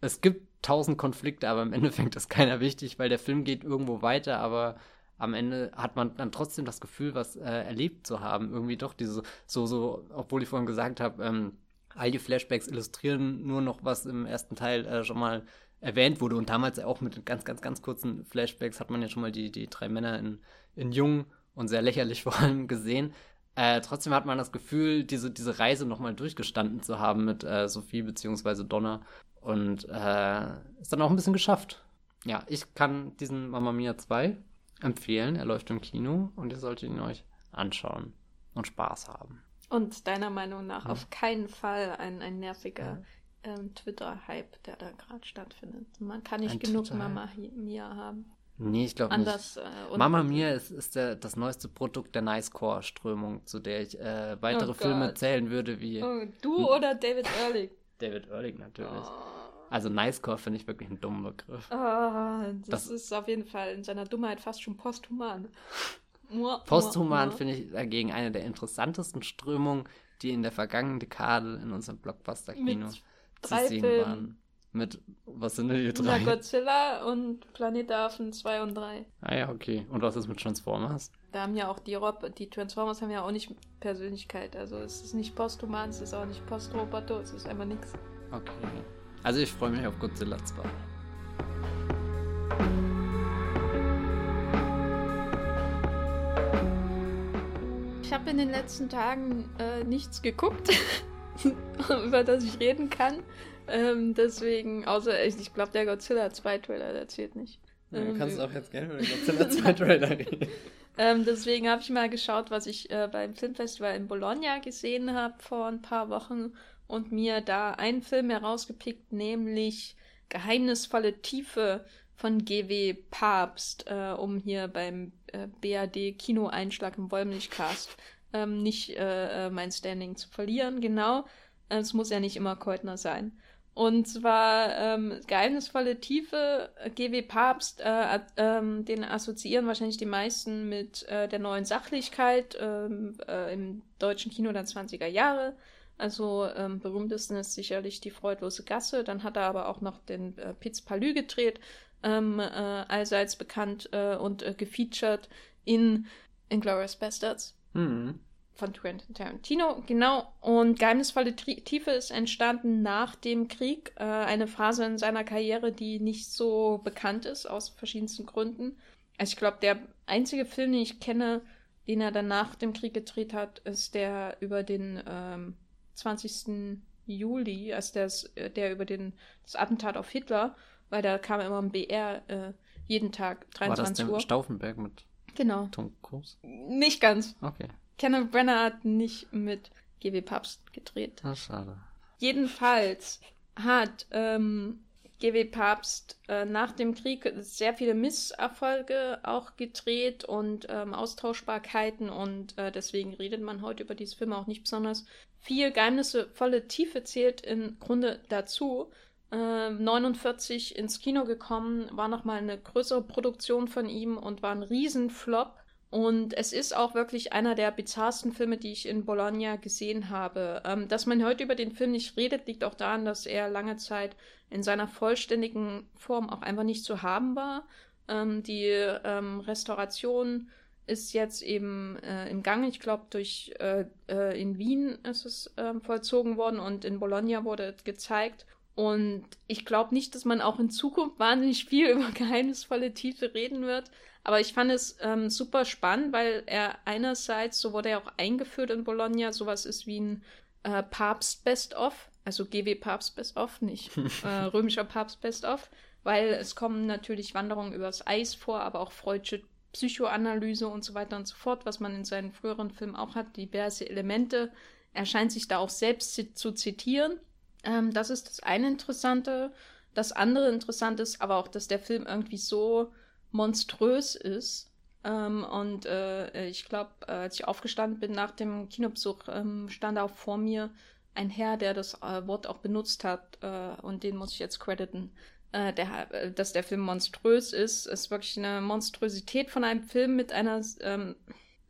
es gibt tausend Konflikte, aber im Endeffekt ist keiner wichtig, weil der Film geht irgendwo weiter, aber am Ende hat man dann trotzdem das Gefühl, was äh, erlebt zu haben. Irgendwie doch diese, so, so, obwohl ich vorhin gesagt habe, ähm, all die Flashbacks illustrieren nur noch, was im ersten Teil äh, schon mal erwähnt wurde. Und damals auch mit ganz, ganz, ganz kurzen Flashbacks hat man ja schon mal die, die drei Männer in, in Jung und sehr lächerlich vor allem gesehen. Äh, trotzdem hat man das Gefühl, diese, diese Reise nochmal durchgestanden zu haben mit äh, Sophie bzw. Donna. Und äh, ist dann auch ein bisschen geschafft. Ja, ich kann diesen Mamma Mia 2 empfehlen. Er läuft im Kino und ihr solltet ihn euch anschauen und Spaß haben. Und deiner Meinung nach ja. auf keinen Fall ein, ein nerviger ja. ähm, Twitter-Hype, der da gerade stattfindet. Man kann nicht ein genug Mamma Mia haben. Nee, ich glaube nicht. Äh, Mama Mia ist, ist der, das neueste Produkt der Nicecore-Strömung, zu der ich äh, weitere oh Filme zählen würde wie. Oh, du oder David Ehrlich? David Ehrlich natürlich. Oh. Also Nicecore finde ich wirklich einen dummen Begriff. Oh, das, das, ist auf jeden Fall in seiner Dummheit fast schon posthuman. posthuman finde ich dagegen eine der interessantesten Strömungen, die in der vergangenen Dekade in unserem Blockbuster-Kino zu sehen waren. Mit, was sind denn die drei? Na, Godzilla und Planet der Affen 2 und 3. Ah ja, okay. Und was ist mit Transformers? Da haben ja auch die Rob die Transformers haben ja auch nicht Persönlichkeit. Also es ist nicht posthuman, es ist auch nicht postroboter, es ist einfach nichts. Okay. Also ich freue mich auf Godzilla 2. Ich habe in den letzten Tagen äh, nichts geguckt, über das ich reden kann. Ähm, deswegen, außer ich, ich glaube, der Godzilla 2 Trailer, der zählt nicht. Ja, du ähm, kannst auch jetzt gerne über den Godzilla 2 Trailer reden. Ähm, deswegen habe ich mal geschaut, was ich äh, beim Filmfestival in Bologna gesehen habe vor ein paar Wochen und mir da einen Film herausgepickt, nämlich Geheimnisvolle Tiefe von GW Papst, äh, um hier beim äh, BAD Kinoeinschlag im Wollmilchcast ähm, nicht äh, äh, mein Standing zu verlieren. Genau, es muss ja nicht immer Keutner sein. Und zwar ähm, geheimnisvolle Tiefe, äh, GW Papst, äh, äh, den assoziieren wahrscheinlich die meisten mit äh, der neuen Sachlichkeit ähm, äh, im deutschen Kino der 20er Jahre. Also ähm, berühmtesten ist sicherlich die Freudlose Gasse. Dann hat er aber auch noch den äh, Piz Palü gedreht, ähm, äh, allseits bekannt äh, und äh, gefeatured in Inglourious Bastards. Mhm von Quentin Tarantino, genau. Und Geheimnisvolle Tiefe ist entstanden nach dem Krieg. Äh, eine Phase in seiner Karriere, die nicht so bekannt ist, aus verschiedensten Gründen. Also ich glaube, der einzige Film, den ich kenne, den er dann nach dem Krieg gedreht hat, ist der über den ähm, 20. Juli, also der, der über den, das Attentat auf Hitler, weil da kam immer ein BR äh, jeden Tag, 23 War das Uhr. Stauffenberg mit Genau. Tom Cruise? Nicht ganz. Okay. Kenneth Brenner hat nicht mit GW Papst gedreht. Ach, schade. Jedenfalls hat ähm, GW Papst äh, nach dem Krieg sehr viele Misserfolge auch gedreht und ähm, Austauschbarkeiten und äh, deswegen redet man heute über diese Filme auch nicht besonders viel. Geheimnisvolle Tiefe zählt im Grunde dazu. Äh, 49 ins Kino gekommen, war nochmal eine größere Produktion von ihm und war ein Riesenflop. Und es ist auch wirklich einer der bizarrsten Filme, die ich in Bologna gesehen habe. Ähm, dass man heute über den Film nicht redet, liegt auch daran, dass er lange Zeit in seiner vollständigen Form auch einfach nicht zu haben war. Ähm, die ähm, Restauration ist jetzt eben äh, im Gang. Ich glaube, durch äh, äh, in Wien ist es ähm, vollzogen worden und in Bologna wurde gezeigt. Und ich glaube nicht, dass man auch in Zukunft wahnsinnig viel über geheimnisvolle Tiefe reden wird. Aber ich fand es ähm, super spannend, weil er einerseits, so wurde er auch eingeführt in Bologna, sowas ist wie ein äh, Papst Best of, also GW Papst Best of, nicht äh, römischer Papst Best of, weil es kommen natürlich Wanderungen übers Eis vor, aber auch freudsche Psychoanalyse und so weiter und so fort, was man in seinen früheren Filmen auch hat, diverse Elemente. Er scheint sich da auch selbst zu zitieren. Ähm, das ist das eine Interessante. Das andere Interessante ist aber auch, dass der Film irgendwie so monströs ist. Ähm, und äh, ich glaube, äh, als ich aufgestanden bin nach dem Kinobesuch, ähm, stand auch vor mir ein Herr, der das äh, Wort auch benutzt hat. Äh, und den muss ich jetzt crediten. Äh, der, äh, dass der Film monströs ist, ist wirklich eine Monstrosität von einem Film mit einer ähm,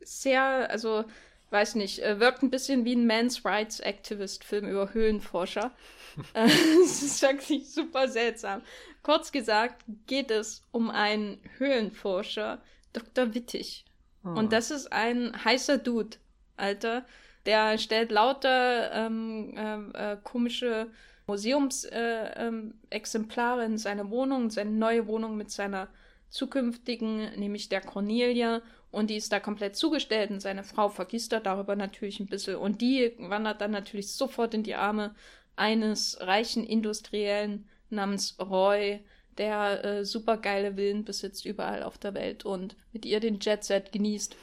sehr, also weiß nicht, wirkt ein bisschen wie ein Men's Rights Activist Film über Höhlenforscher. Es ist wirklich super seltsam. Kurz gesagt geht es um einen Höhlenforscher, Dr. Wittig. Oh. Und das ist ein heißer Dude, Alter. Der stellt lauter ähm, äh, äh, komische Museumsexemplare äh, in seine Wohnung, seine neue Wohnung mit seiner zukünftigen, nämlich der Cornelia. Und die ist da komplett zugestellt und seine Frau vergisst er darüber natürlich ein bisschen. Und die wandert dann natürlich sofort in die Arme eines reichen Industriellen namens Roy, der äh, super geile Villen besitzt überall auf der Welt und mit ihr den Jet Set genießt.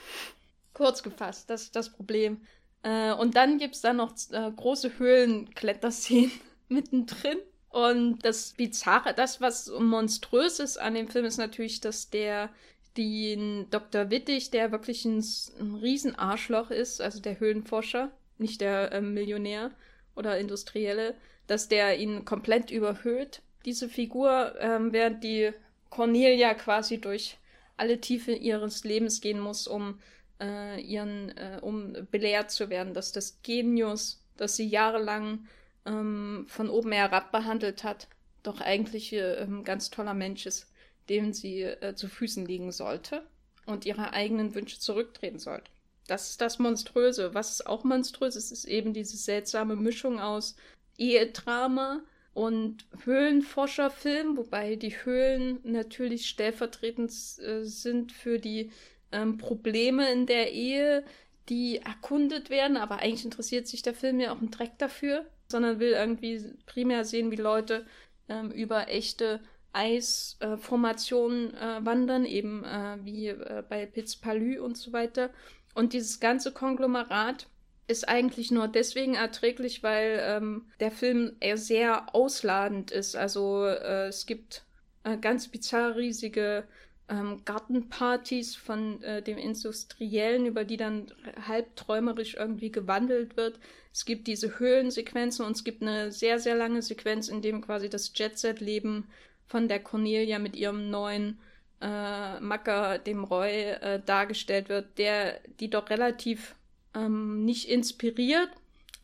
Kurz gefasst, das ist das Problem. Äh, und dann gibt es da noch äh, große Höhlenkletterszenen mittendrin. Und das Bizarre, das, was monströs ist an dem Film, ist natürlich, dass der den Dr. Wittig, der wirklich ein, ein Riesenarschloch ist, also der Höhlenforscher, nicht der äh, Millionär oder Industrielle, dass der ihn komplett überhöht, diese Figur, ähm, während die Cornelia quasi durch alle Tiefe ihres Lebens gehen muss, um äh, ihren, äh, um belehrt zu werden, dass das Genius, das sie jahrelang ähm, von oben herab behandelt hat, doch eigentlich äh, ein ganz toller Mensch ist, dem sie äh, zu Füßen liegen sollte und ihre eigenen Wünsche zurücktreten sollte. Das ist das Monströse. Was auch monströs ist, ist eben diese seltsame Mischung aus Ehedrama und Höhlenforscherfilm, wobei die Höhlen natürlich stellvertretend äh, sind für die ähm, Probleme in der Ehe, die erkundet werden, aber eigentlich interessiert sich der Film ja auch einen Dreck dafür, sondern will irgendwie primär sehen, wie Leute ähm, über echte Eisformationen äh, wandern, eben äh, wie äh, bei Piz Palü und so weiter. Und dieses ganze Konglomerat ist eigentlich nur deswegen erträglich, weil ähm, der Film eher sehr ausladend ist. Also äh, es gibt äh, ganz bizarr riesige ähm, Gartenpartys von äh, dem Industriellen, über die dann halbträumerisch irgendwie gewandelt wird. Es gibt diese Höhlensequenzen und es gibt eine sehr, sehr lange Sequenz, in dem quasi das Jet-Set-Leben von der Cornelia mit ihrem neuen äh, Macker, dem Roy, äh, dargestellt wird, der die doch relativ ähm, nicht inspiriert,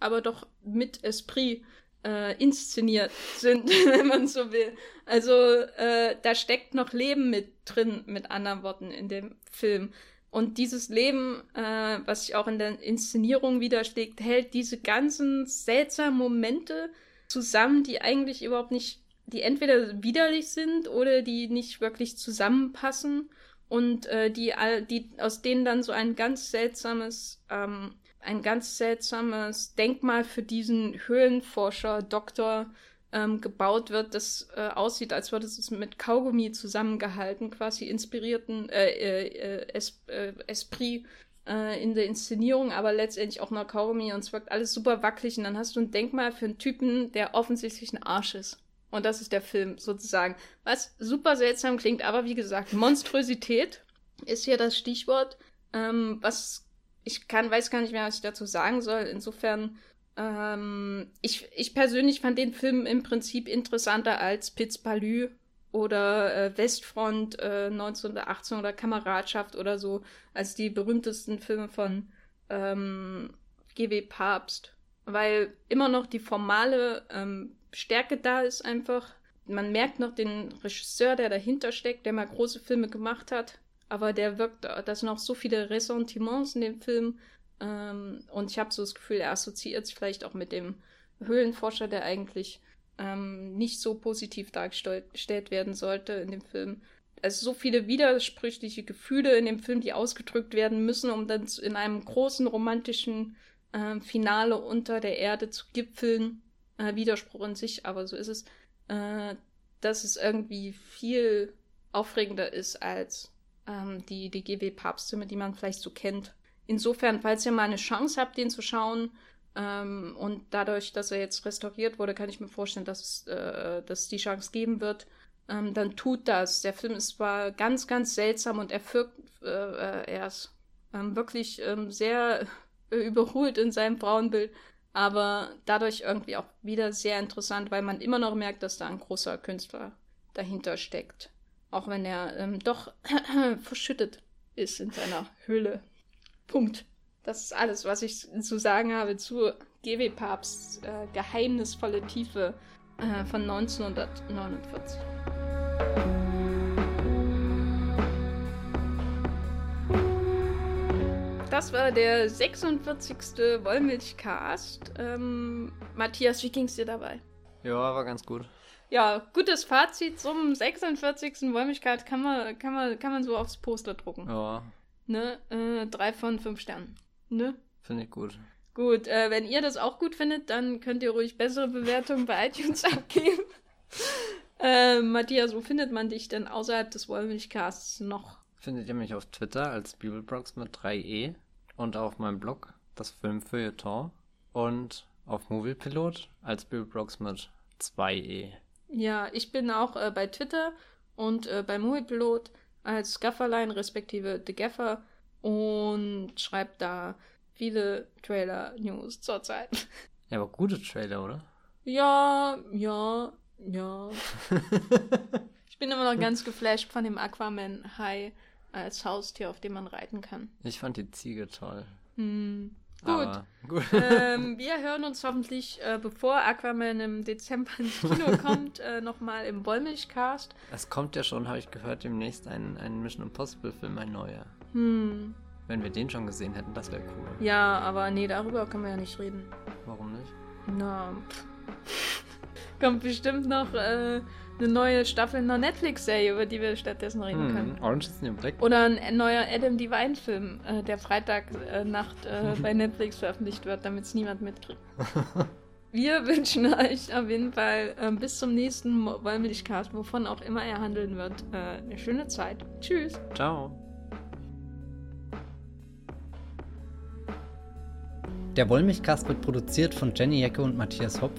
aber doch mit Esprit äh, inszeniert sind, wenn man so will. Also äh, da steckt noch Leben mit drin, mit anderen Worten, in dem Film. Und dieses Leben, äh, was sich auch in der Inszenierung widerschlägt, hält diese ganzen seltsamen Momente zusammen, die eigentlich überhaupt nicht, die entweder widerlich sind oder die nicht wirklich zusammenpassen und äh, die, die aus denen dann so ein ganz seltsames ähm, ein ganz seltsames Denkmal für diesen Höhlenforscher, Doktor, ähm, gebaut wird, das äh, aussieht, als würde es mit Kaugummi zusammengehalten, quasi inspirierten äh, äh, es, äh, Esprit äh, in der Inszenierung, aber letztendlich auch noch Kaugummi und es wirkt alles super wackelig und dann hast du ein Denkmal für einen Typen, der offensichtlich ein Arsch ist. Und das ist der Film sozusagen. Was super seltsam klingt, aber wie gesagt, Monstrosität ist hier das Stichwort, ähm, was ich kann, weiß gar nicht mehr, was ich dazu sagen soll. Insofern, ähm, ich, ich persönlich fand den Film im Prinzip interessanter als Piz Palü oder äh, Westfront äh, 1918 oder Kameradschaft oder so, als die berühmtesten Filme von ähm, GW Papst. Weil immer noch die formale ähm, Stärke da ist einfach. Man merkt noch den Regisseur, der dahinter steckt, der mal große Filme gemacht hat aber der wirkt, da sind auch so viele Ressentiments in dem Film. Ähm, und ich habe so das Gefühl, er assoziiert sich vielleicht auch mit dem Höhlenforscher, der eigentlich ähm, nicht so positiv dargestellt werden sollte in dem Film. Es so viele widersprüchliche Gefühle in dem Film, die ausgedrückt werden müssen, um dann in einem großen romantischen äh, Finale unter der Erde zu gipfeln. Äh, Widerspruch in sich, aber so ist es. Äh, dass es irgendwie viel aufregender ist als ähm, die, die GW-Papstfilme, die man vielleicht so kennt. Insofern, falls ihr mal eine Chance habt, den zu schauen, ähm, und dadurch, dass er jetzt restauriert wurde, kann ich mir vorstellen, dass, äh, dass es die Chance geben wird, ähm, dann tut das. Der Film ist zwar ganz, ganz seltsam und er, wirkt, äh, äh, er ist ähm, wirklich ähm, sehr äh, überholt in seinem Frauenbild, aber dadurch irgendwie auch wieder sehr interessant, weil man immer noch merkt, dass da ein großer Künstler dahinter steckt. Auch wenn er ähm, doch verschüttet ist in seiner Höhle. Punkt. Das ist alles, was ich zu sagen habe zu GW Papsts äh, geheimnisvolle Tiefe äh, von 1949. Das war der 46. Wollmilchcast. Ähm, Matthias, wie ging's dir dabei? Ja, war ganz gut ja, gutes Fazit zum 46. Wollmilchkeit kann man, kann man, kann man so aufs Poster drucken. Ja. Ne? Äh, drei von fünf Sternen. Ne? Finde ich gut. Gut, äh, wenn ihr das auch gut findet, dann könnt ihr ruhig bessere Bewertungen bei iTunes abgeben. äh, Matthias, wo findet man dich denn außerhalb des Wollmilchcasts noch? Findet ihr mich auf Twitter als Bibelbrox mit 3e und auf meinem Blog, das Filmfeuilleton, und auf Moviepilot als Bibelbrox mit 2e. Ja, ich bin auch äh, bei Twitter und äh, bei Moviepilot als Gafferlein respektive The Gaffer und schreibe da viele Trailer-News zurzeit. Ja, aber gute Trailer, oder? Ja, ja, ja. ich bin immer noch ganz geflasht von dem Aquaman High als Haustier, auf dem man reiten kann. Ich fand die Ziege toll. Hm. Gut. gut. Ähm, wir hören uns hoffentlich, äh, bevor Aquaman im Dezember ins Kino kommt, äh, nochmal im Wollmilchcast. Es kommt ja schon, habe ich gehört, demnächst ein, ein Mission Impossible-Film, ein neuer. Hm. Wenn wir den schon gesehen hätten, das wäre cool. Ja, aber nee, darüber können wir ja nicht reden. Warum nicht? Na, pff. kommt bestimmt noch äh, eine neue Staffel einer Netflix-Serie, über die wir stattdessen reden hm, können. Orange is the New Black. Oder ein neuer Adam Devine-Film, äh, der Freitagnacht äh, äh, bei Netflix veröffentlicht wird, damit es niemand mitkriegt. wir wünschen euch auf jeden Fall äh, bis zum nächsten Wollmilchcast, wovon auch immer er handeln wird, äh, eine schöne Zeit. Tschüss. Ciao. Der Wollmilchcast wird produziert von Jenny Jecke und Matthias Hopf